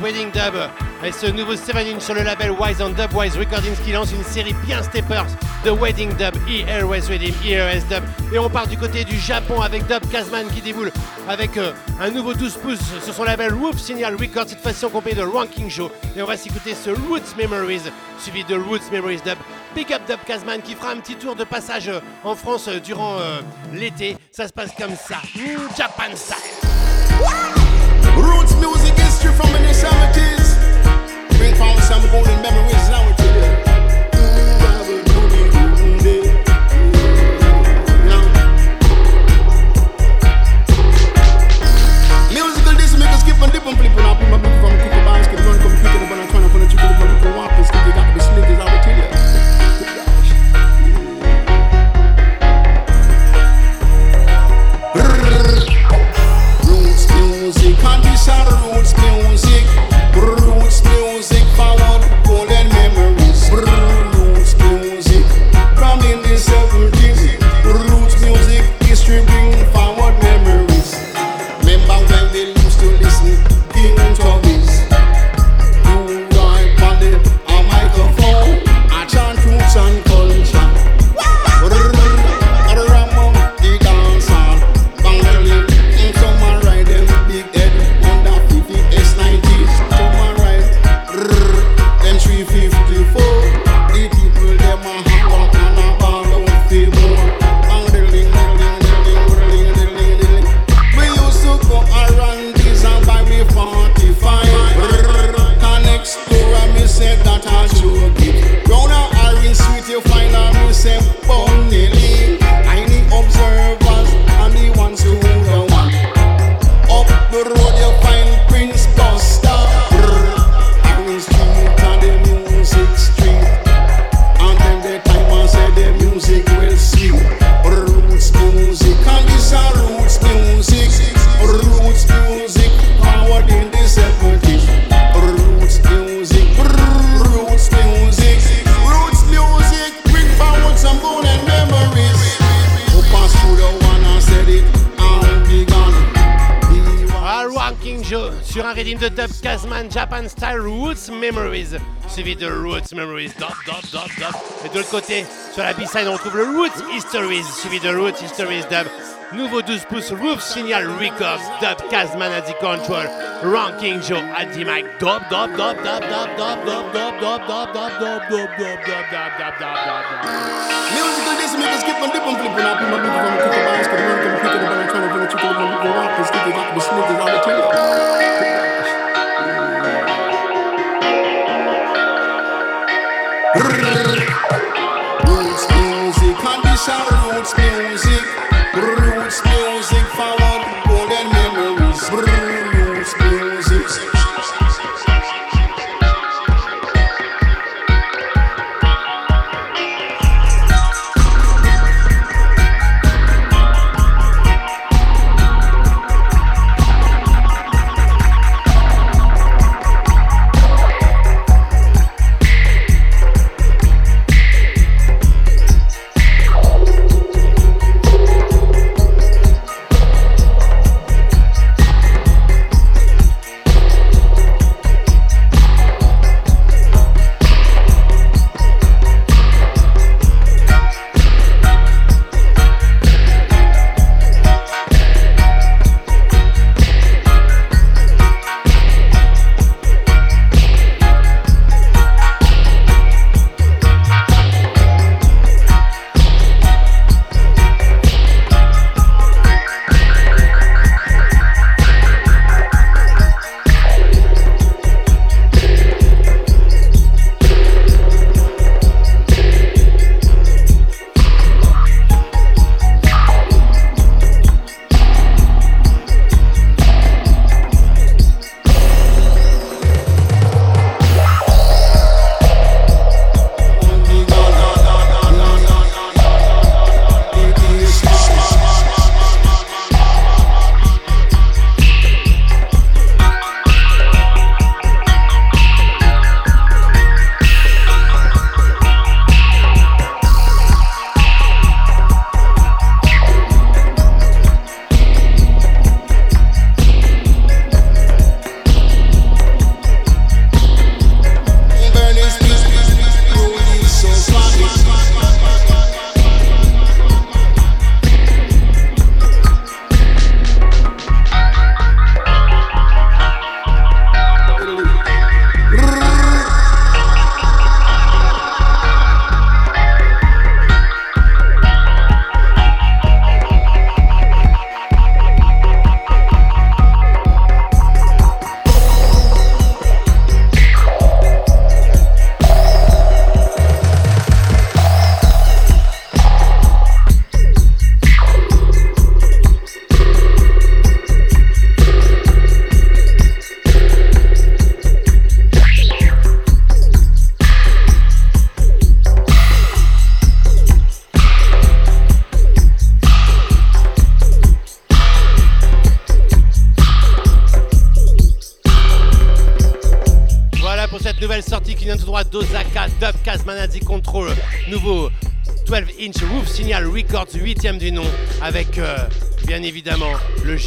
Wedding Dub et ce nouveau 7 inch sur le label Wise on Dubwise Recordings qui lance une série bien steppers de Wedding Dub, ERS Wedding, ERS Dub. Et on part du côté du Japon avec Dub Kazman qui déboule avec euh, un nouveau 12 pouces sur son label Roof Signal Records, cette fois-ci en compagnie de Ranking Show. Et on va s'écouter ce Roots Memories suivi de Roots Memories Dub. Big up Dub Kazman qui fera un petit tour de passage euh, en France euh, durant l'été. Ça se passe comme ça. Japan style. Roots music history from the 70s. Bring forward some golden memories now suivi de Roots Memories, dop, dop, dop, dop. Et de l'autre côté, sur la B-side, on retrouve le Roots Histories, suivi de Roots Histories Dub. Nouveau 12 pouces Roof Signal Records, Dub Kazman the control, Ranking Joe sneakers all the time.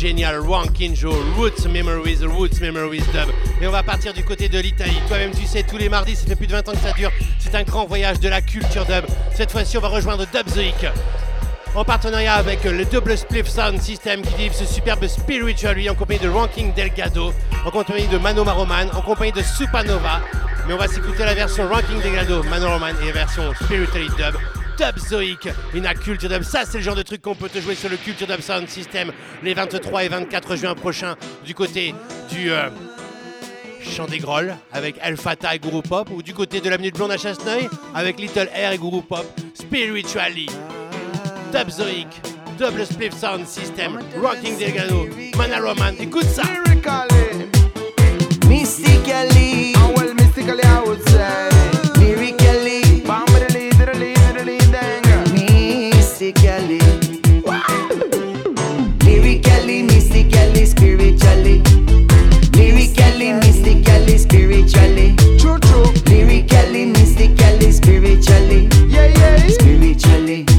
Génial Rankinjo, Roots Memories, Roots Memories Dub. Et on va partir du côté de l'Italie. Toi-même, tu sais, tous les mardis, ça fait plus de 20 ans que ça dure. C'est un grand voyage de la culture dub. Cette fois-ci, on va rejoindre Dubzoic en partenariat avec le double Spliff Sound System qui livre ce superbe Spiritual en compagnie de Ranking Delgado, en compagnie de Mano Maroman, en compagnie de Supernova. Mais on va s'écouter la version Ranking Delgado, Mano Maroman et la version Spiritually Dub. Dubzoic, une culture dub, ça c'est le genre de truc qu'on peut te jouer sur le Culture Dub Sound System les 23 et 24 juin prochains du côté du euh, Chant des Grolles avec El Fata et Guru Pop ou du côté de la Minute Blonde à Chasseneuil avec Little Air et Guru Pop, Spiritually. Dubzoic, Double Split Sound System, Rocking Delgado, Mana Roman, écoute ça! Mystically, oh well, mystically I would say. Spiritually. yeah, yeah.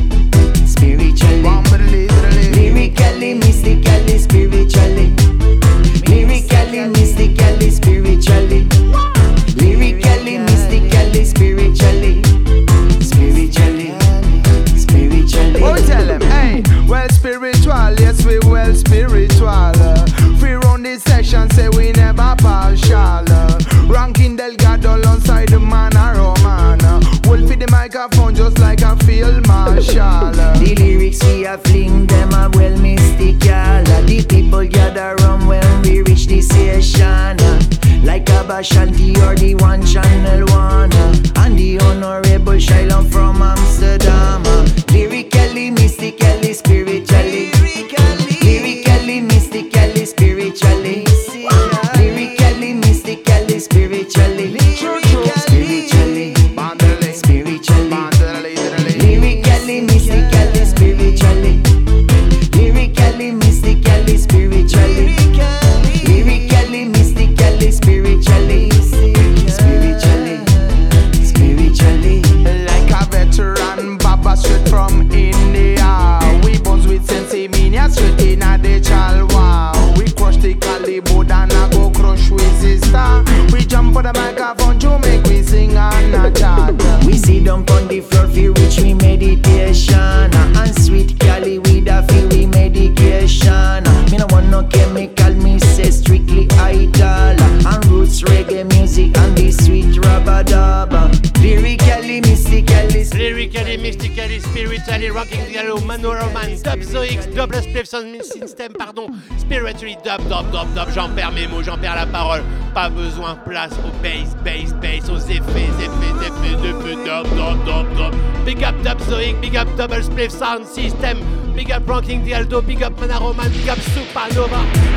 Just like a field marshal. The lyrics we a fling them are well mystical. The people gather round when we reach the station. Like a Bashanti or the one channel one. And the honorable Shiloh from Amsterdam. Lyrically, mystically, dub zoix, double system, pardon, spiritually, dub, dub, dub, dub, j'en perds mes mots, j'en perds la parole, pas besoin, place au bass, bass, bass, aux effets, effets, effets, effets, dub, dub, dub, dub, big up dub zoix, big up double spliff sound system, big up rocking the aldo, big up manoroman, big up supernova.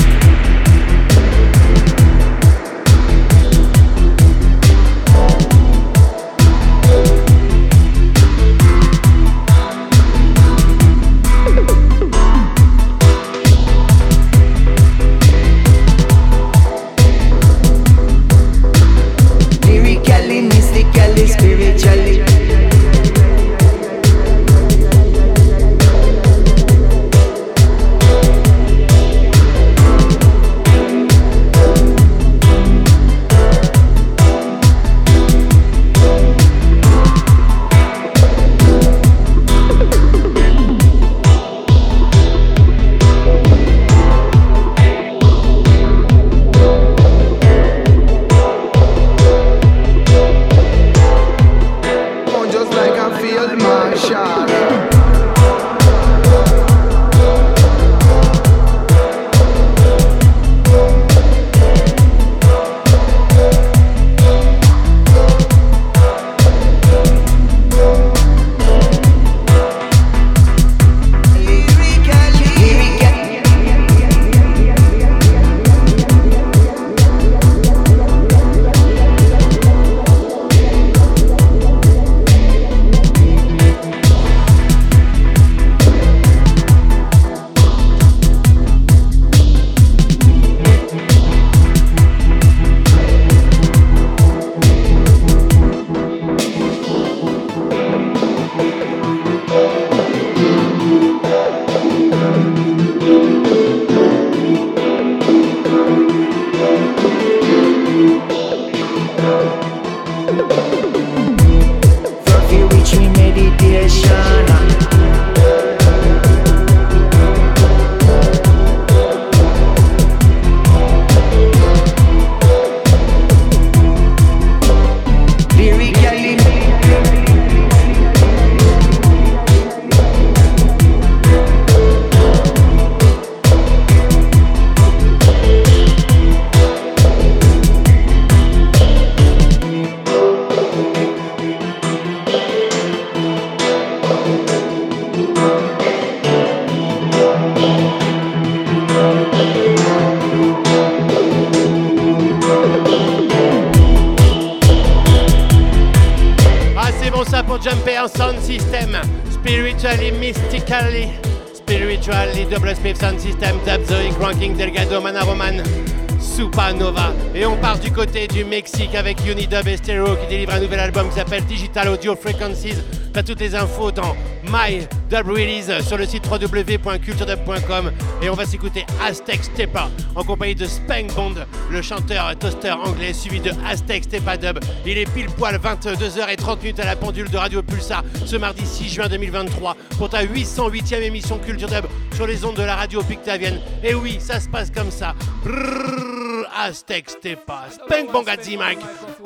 Sound system, dub zoic, ranking delgado, manaroman, supernova. Et on part du côté du Mexique avec Unidub et Stereo qui délivre un nouvel album qui s'appelle Digital Audio Frequencies. T'as toutes les infos dans My Dub Release sur le site www.culturedub.com et on va s'écouter Aztec Stepa en compagnie de Spank Bond, le chanteur toaster anglais suivi de Aztec Stepa Dub. Il est pile poil 22h30 à la pendule de Radio Pulsar ce mardi 6 juin 2023 pour ta 808e émission Culture Dub sur les ondes de la radio Pictavienne. Et oui, ça se passe comme ça. Aztec Stepa, Spank Bongazzi Mike,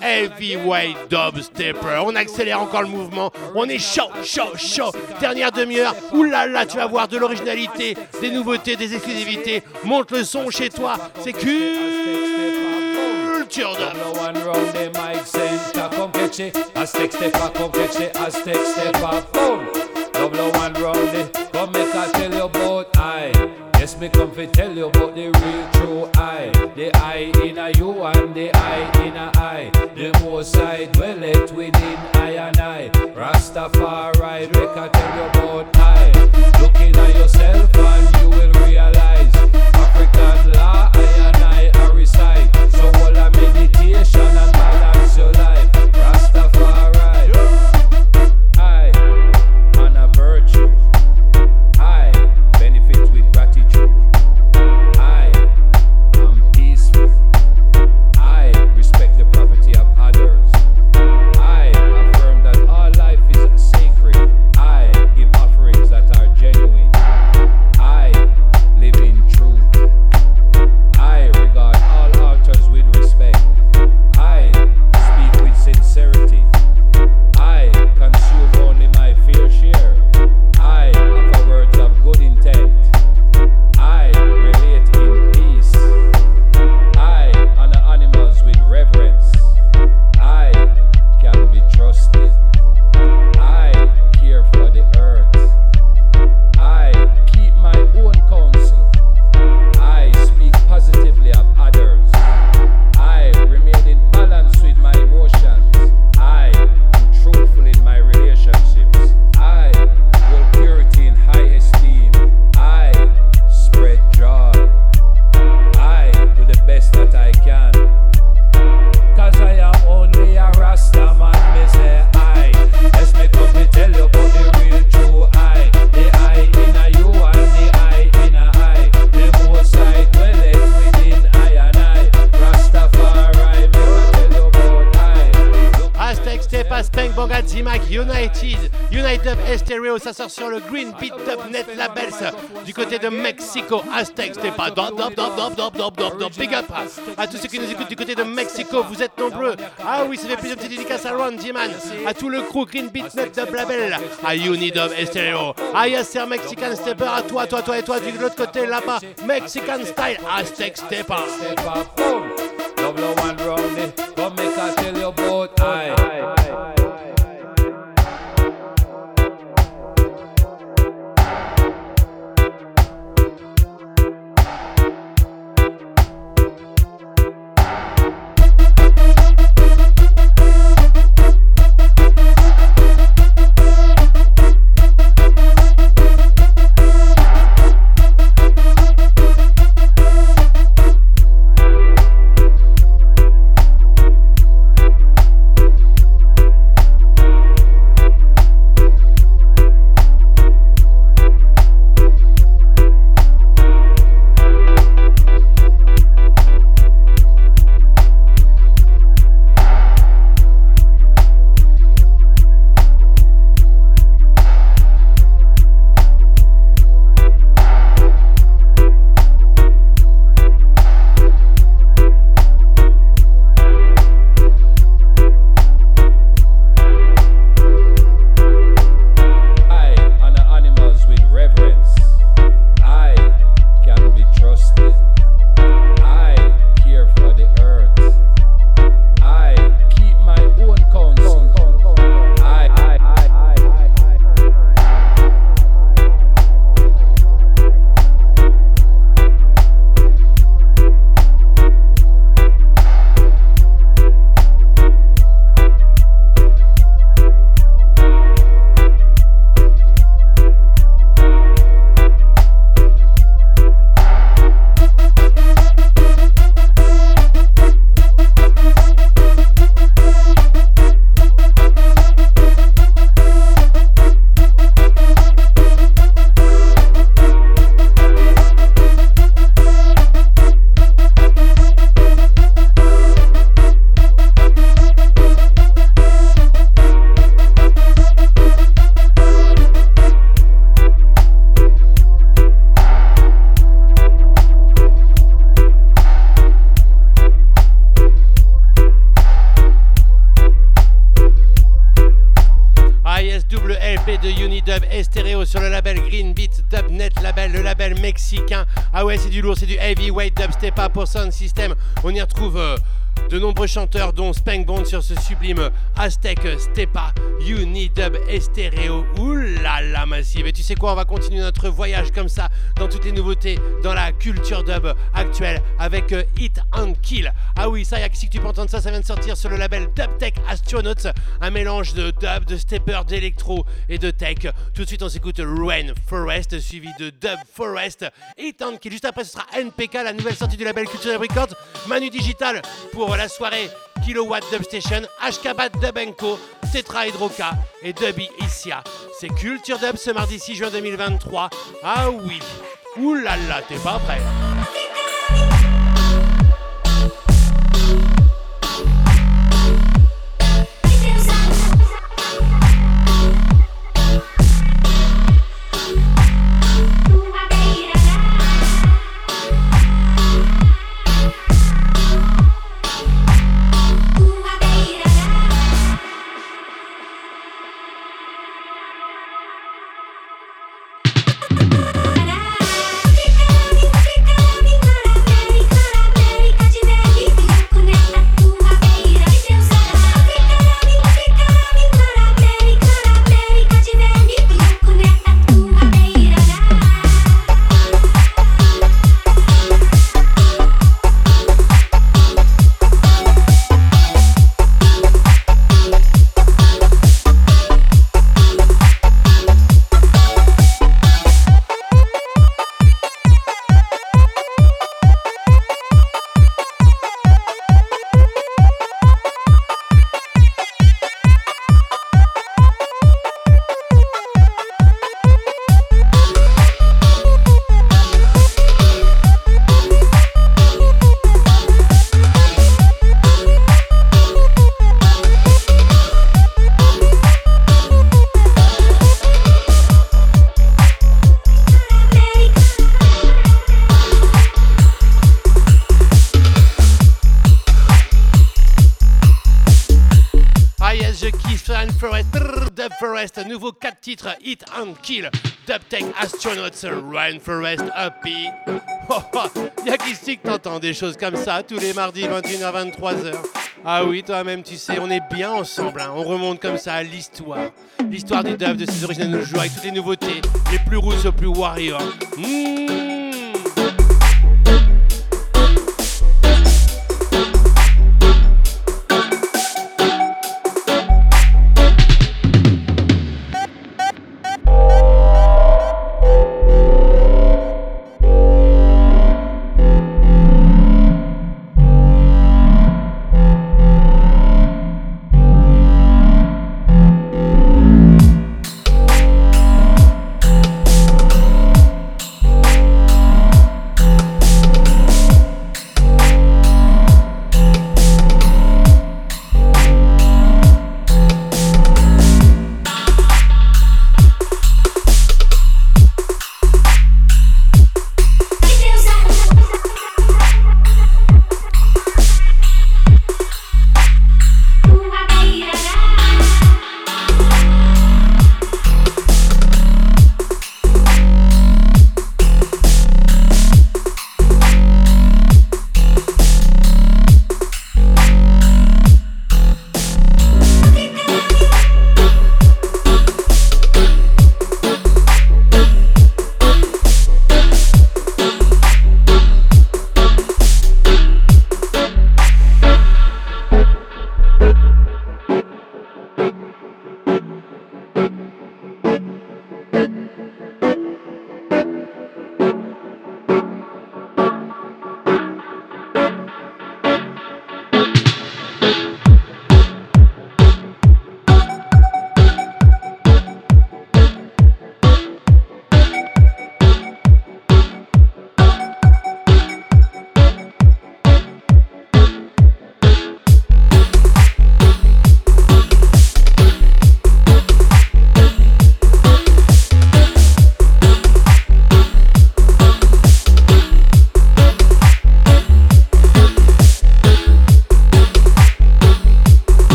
Heavyweight Dub Stepper. On accélère encore le mouvement. On est chaud, chaud, chaud. Dernière demi-heure. Là, tu vas voir de l'originalité, des nouveautés, des exclusivités. Monte le son chez toi. C'est Culture Dub. Yes, me come fi tell you about the real true I. The I in a you and the I in a I. The most I dwell it within I and I. Rastafari, make I tell you about I. Looking at yourself and United, United Estereo, ça sort sur le Green Beat Up Net Labels du côté de Mexico, Aztec, c'était pas big up à tous ceux qui nous écoutent du côté de Mexico, vous êtes nombreux. Ah oui, ça fait plaisir, petite dédicace à Ron Diman, à tout le crew Green Beat Net Label, à Unidub Estereo, à Yasser Mexican Stepper, à toi, toi, toi et toi, de l'autre côté là-bas, Mexican Style, Aztec Stepper. Double sublime Aztec Stepa, Unidub et Stereo. Oulala massive. Et tu sais quoi, on va continuer notre voyage comme ça dans toutes les nouveautés dans la culture dub actuelle avec euh, Hit and Kill. Ah oui, ça y a si tu peux entendre? Ça, ça vient de sortir sur le label Dubtech Astronauts, un mélange de dub, de stepper, d'électro et de tech. Tout de suite, on s'écoute Rain Forest suivi de Dub Forest, and Kill. Juste après, ce sera NPK, la nouvelle sortie du label Culture Records, Manu Digital pour la soirée Kilowatt Dub Station, HKBAT Dub Co, Tetra Hydroca et Dubby Isia. C'est Culture Dub ce mardi 6 juin 2023. Ah oui, oulala, t'es pas prêt nouveau 4 titres, Hit and Kill, Dub Tech Astronauts, Run Forest, Happy. Oh, oh, y'a qui se dit que t'entends des choses comme ça tous les mardis 21h 23h. Ah oui, toi-même tu sais, on est bien ensemble, hein. on remonte comme ça à l'histoire. L'histoire du dub, de ses origines de nos avec toutes les nouveautés, les plus rousses aux plus warriors. Mmh.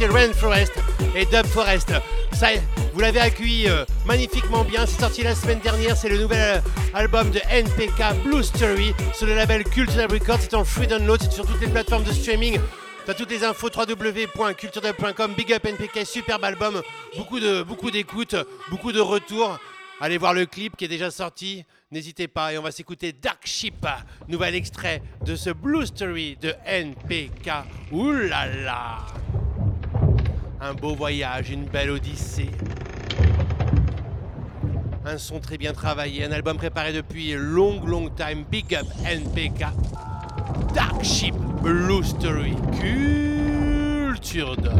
Forest. On vient d'écouter Rain Forest et Dub Forest. Ça, vous l'avez accueilli euh, magnifiquement bien. C'est sorti la semaine dernière. C'est le nouvel euh, album de NPK Blue Story sur le label Culture Records. C'est en free download. C'est sur toutes les plateformes de streaming. T'as toutes les infos www.culturedub.com. Big up NPK, superbe album. Beaucoup de beaucoup beaucoup de retours. Allez voir le clip qui est déjà sorti. N'hésitez pas et on va s'écouter Dark Ship, nouvel extrait de ce Blue Story de NPK. Ouh là là Un beau voyage, une belle odyssée. Un son très bien travaillé, un album préparé depuis long long time. Big up NPK. Dark Ship, Blue Story, culture d'or.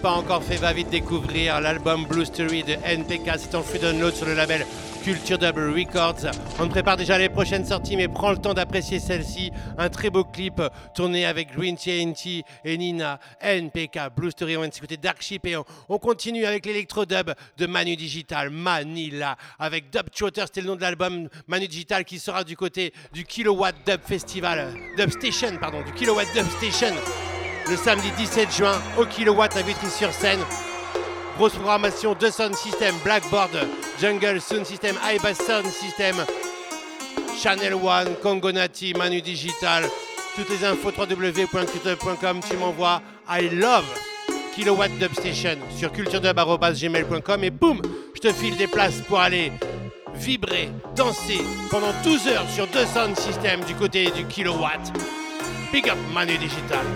Pas encore fait, va vite découvrir l'album Blue Story de NPK. C'est en free download sur le label Culture Double Records. On prépare déjà les prochaines sorties, mais prends le temps d'apprécier celle-ci. Un très beau clip tourné avec Green TNT et Nina. NPK, Blue Story. On vient de s'écouter Dark Ship et on, on continue avec l'électro-dub de Manu Digital, Manila. Avec Dub Trotter, c'était le nom de l'album Manu Digital qui sera du côté du Kilowatt Dub Festival, Dub Station, pardon, du Kilowatt Dub Station le samedi 17 juin au kilowatt à Vitry-sur-Seine. Grosse programmation de Sound System, Blackboard, Jungle Sound System, iBass Sound System, Channel One, Congo Nati, Manu Digital. Toutes les infos www.culturedub.com. Tu m'envoies I love Kilowatt Dub Station sur culturedub.gmail.com et boum, je te file des places pour aller vibrer, danser pendant 12 heures sur deux sound du côté du kilowatt. Big up Manu Digital.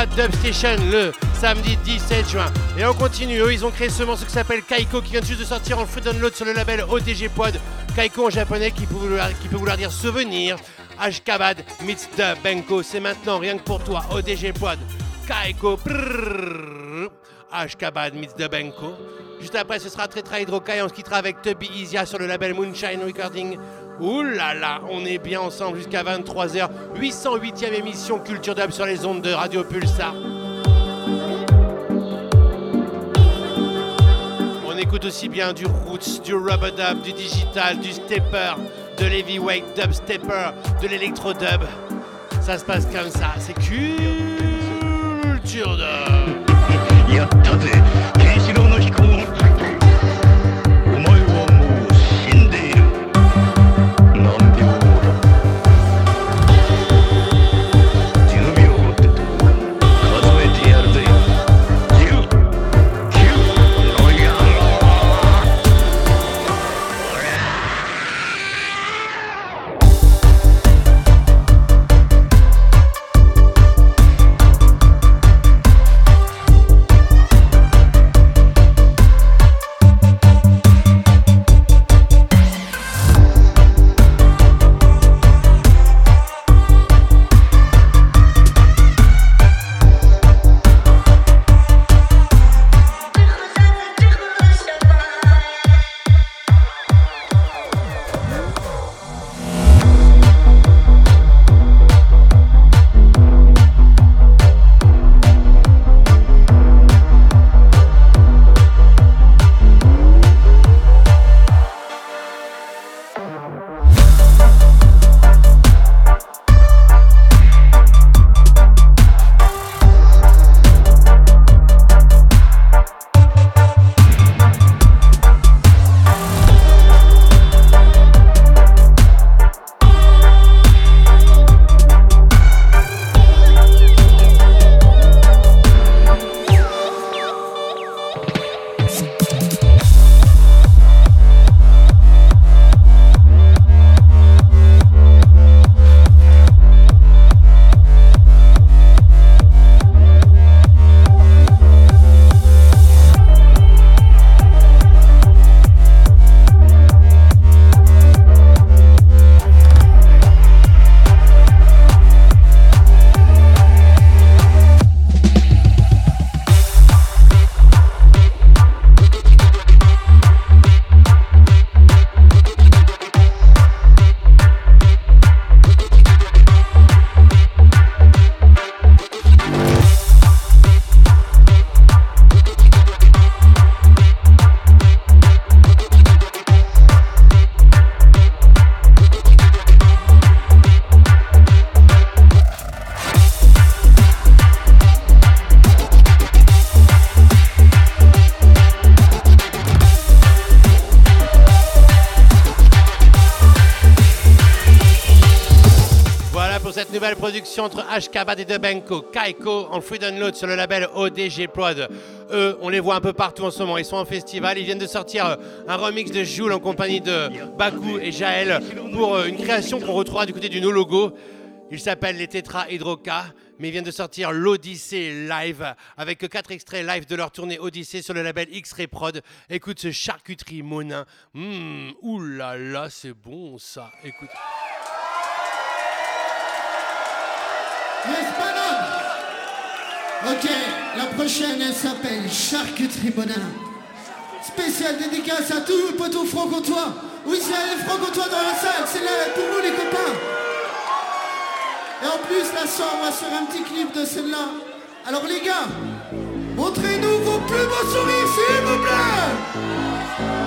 3 Dub Station le samedi 17 juin. Et on continue, eux ils ont créé ce morceau qui s'appelle Kaiko qui vient juste de sortir en free download sur le label OTG Pod. Kaiko en japonais qui peut vouloir, qui peut vouloir dire souvenir. Ashkabad meets Benko, c'est maintenant rien que pour toi OTG Pod. Kaiko, prrr, Ashkabad meets Benko. Juste après ce sera Tetra Hydrokai, on se quittera avec Tubby Isia sur le label Moonshine Recording. Ouh là là, on est bien ensemble jusqu'à 23h. 808e émission Culture Dub sur les ondes de Radio Pulsar. On écoute aussi bien du roots, du rubber dub, du digital, du stepper, de l'heavyweight dub stepper, de l'électro dub. Ça se passe comme ça, c'est Culture Dub. Ashkabad et Debenko, Kaiko en free download sur le label ODG Prod. Eux, on les voit un peu partout en ce moment. Ils sont en festival. Ils viennent de sortir euh, un remix de Joule en compagnie de Baku et Jaël pour euh, une création qu'on retrouvera du côté du No Logo. Il s'appelle les Tetra Hydroca, mais ils viennent de sortir l'Odyssée live avec quatre extraits live de leur tournée Odyssée sur le label X-Ray Prod. Écoute ce charcuterie monin. Hum, ouh là là, c'est bon ça. Écoute. Ok, la prochaine, elle s'appelle Charcuterie Bonin. Spéciale dédicace à tous les poteaux franc-comtois. Oui, c'est les franc-comtois dans la salle, c'est là pour vous les copains. Et en plus, la soirée, va faire un petit clip de celle-là. Alors les gars, montrez-nous vos plus beaux sourires, s'il vous plaît「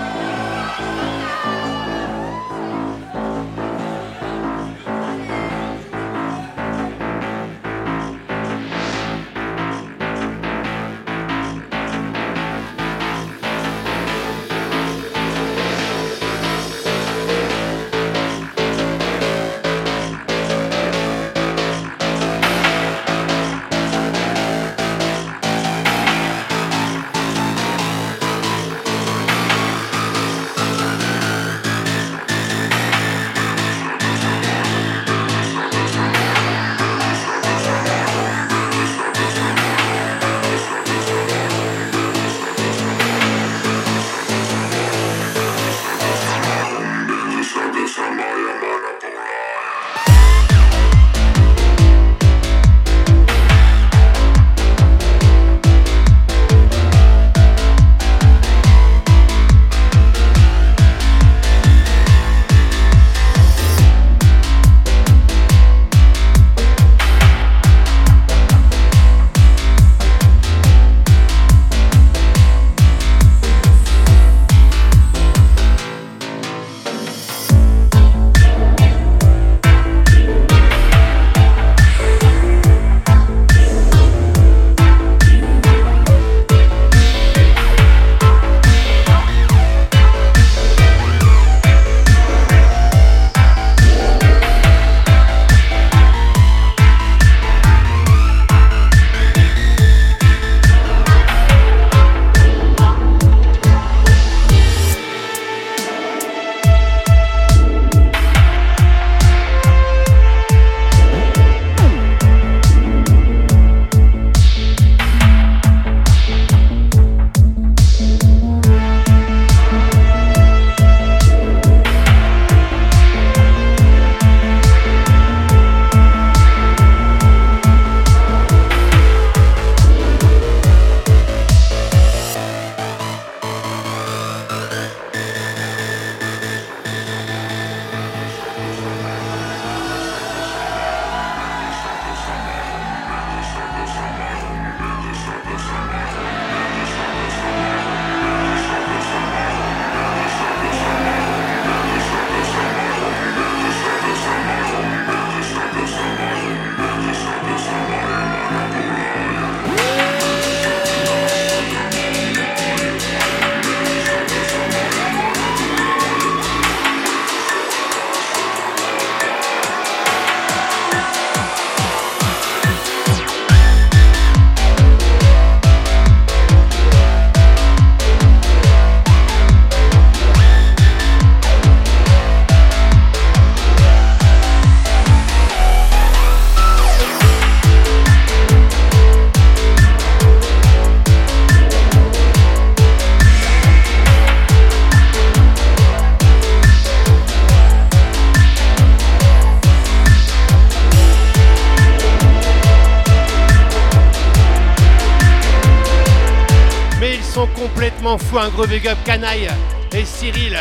fou. Un gros big up Canaille et Cyril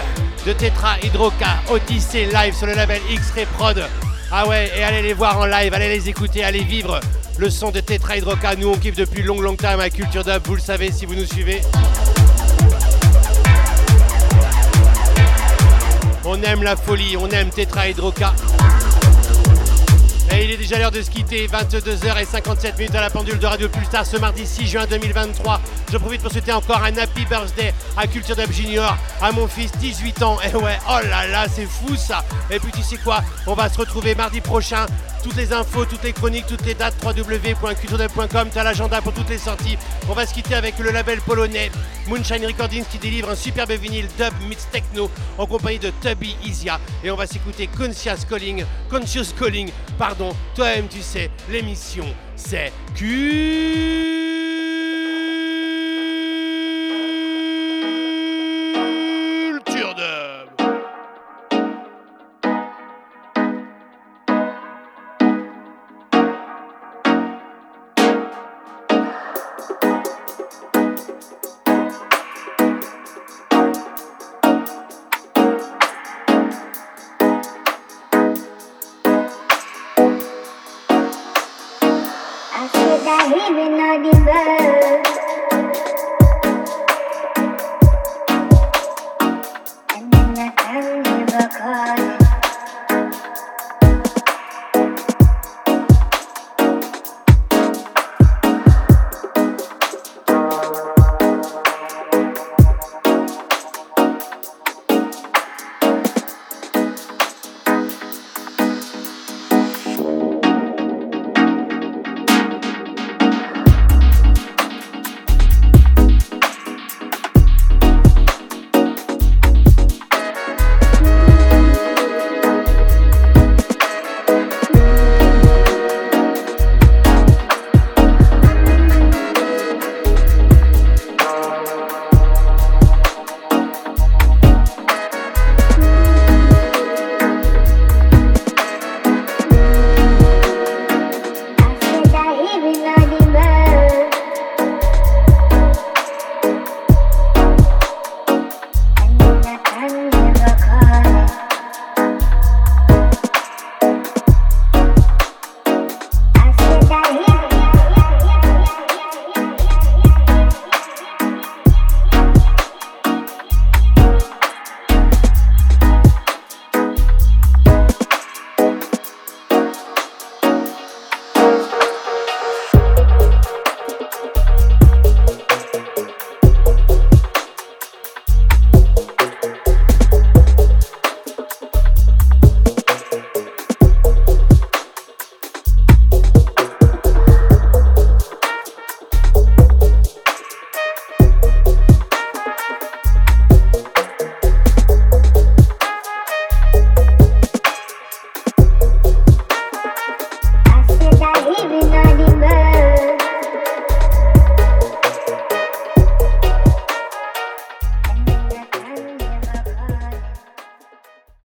de Tetra Hydroca Odyssey live sur le label X-Ray Prod. Ah ouais, et allez les voir en live, allez les écouter, allez vivre le son de Tetra Hydroca. Nous on kiffe depuis long long time à Culture Dub, vous le savez si vous nous suivez. On aime la folie, on aime Tetra Hydroca. Et il est déjà l'heure de se quitter, 22h57 minutes à la pendule de Radio Pulsar ce mardi 6 juin 2023. Je profite pour souhaiter encore un happy birthday à Culture Dub Junior, à mon fils 18 ans. Et ouais, oh là là, c'est fou ça. Et puis tu sais quoi, on va se retrouver mardi prochain. Toutes les infos, toutes les chroniques, toutes les dates, www.culturedub.com, t'as l'agenda pour toutes les sorties. On va se quitter avec le label polonais Moonshine Recordings qui délivre un superbe vinyle dub mix techno en compagnie de Tubby Isia. Et on va s'écouter Conscious Calling, Conscious Calling, pardon, toi-même tu sais, l'émission c'est Q.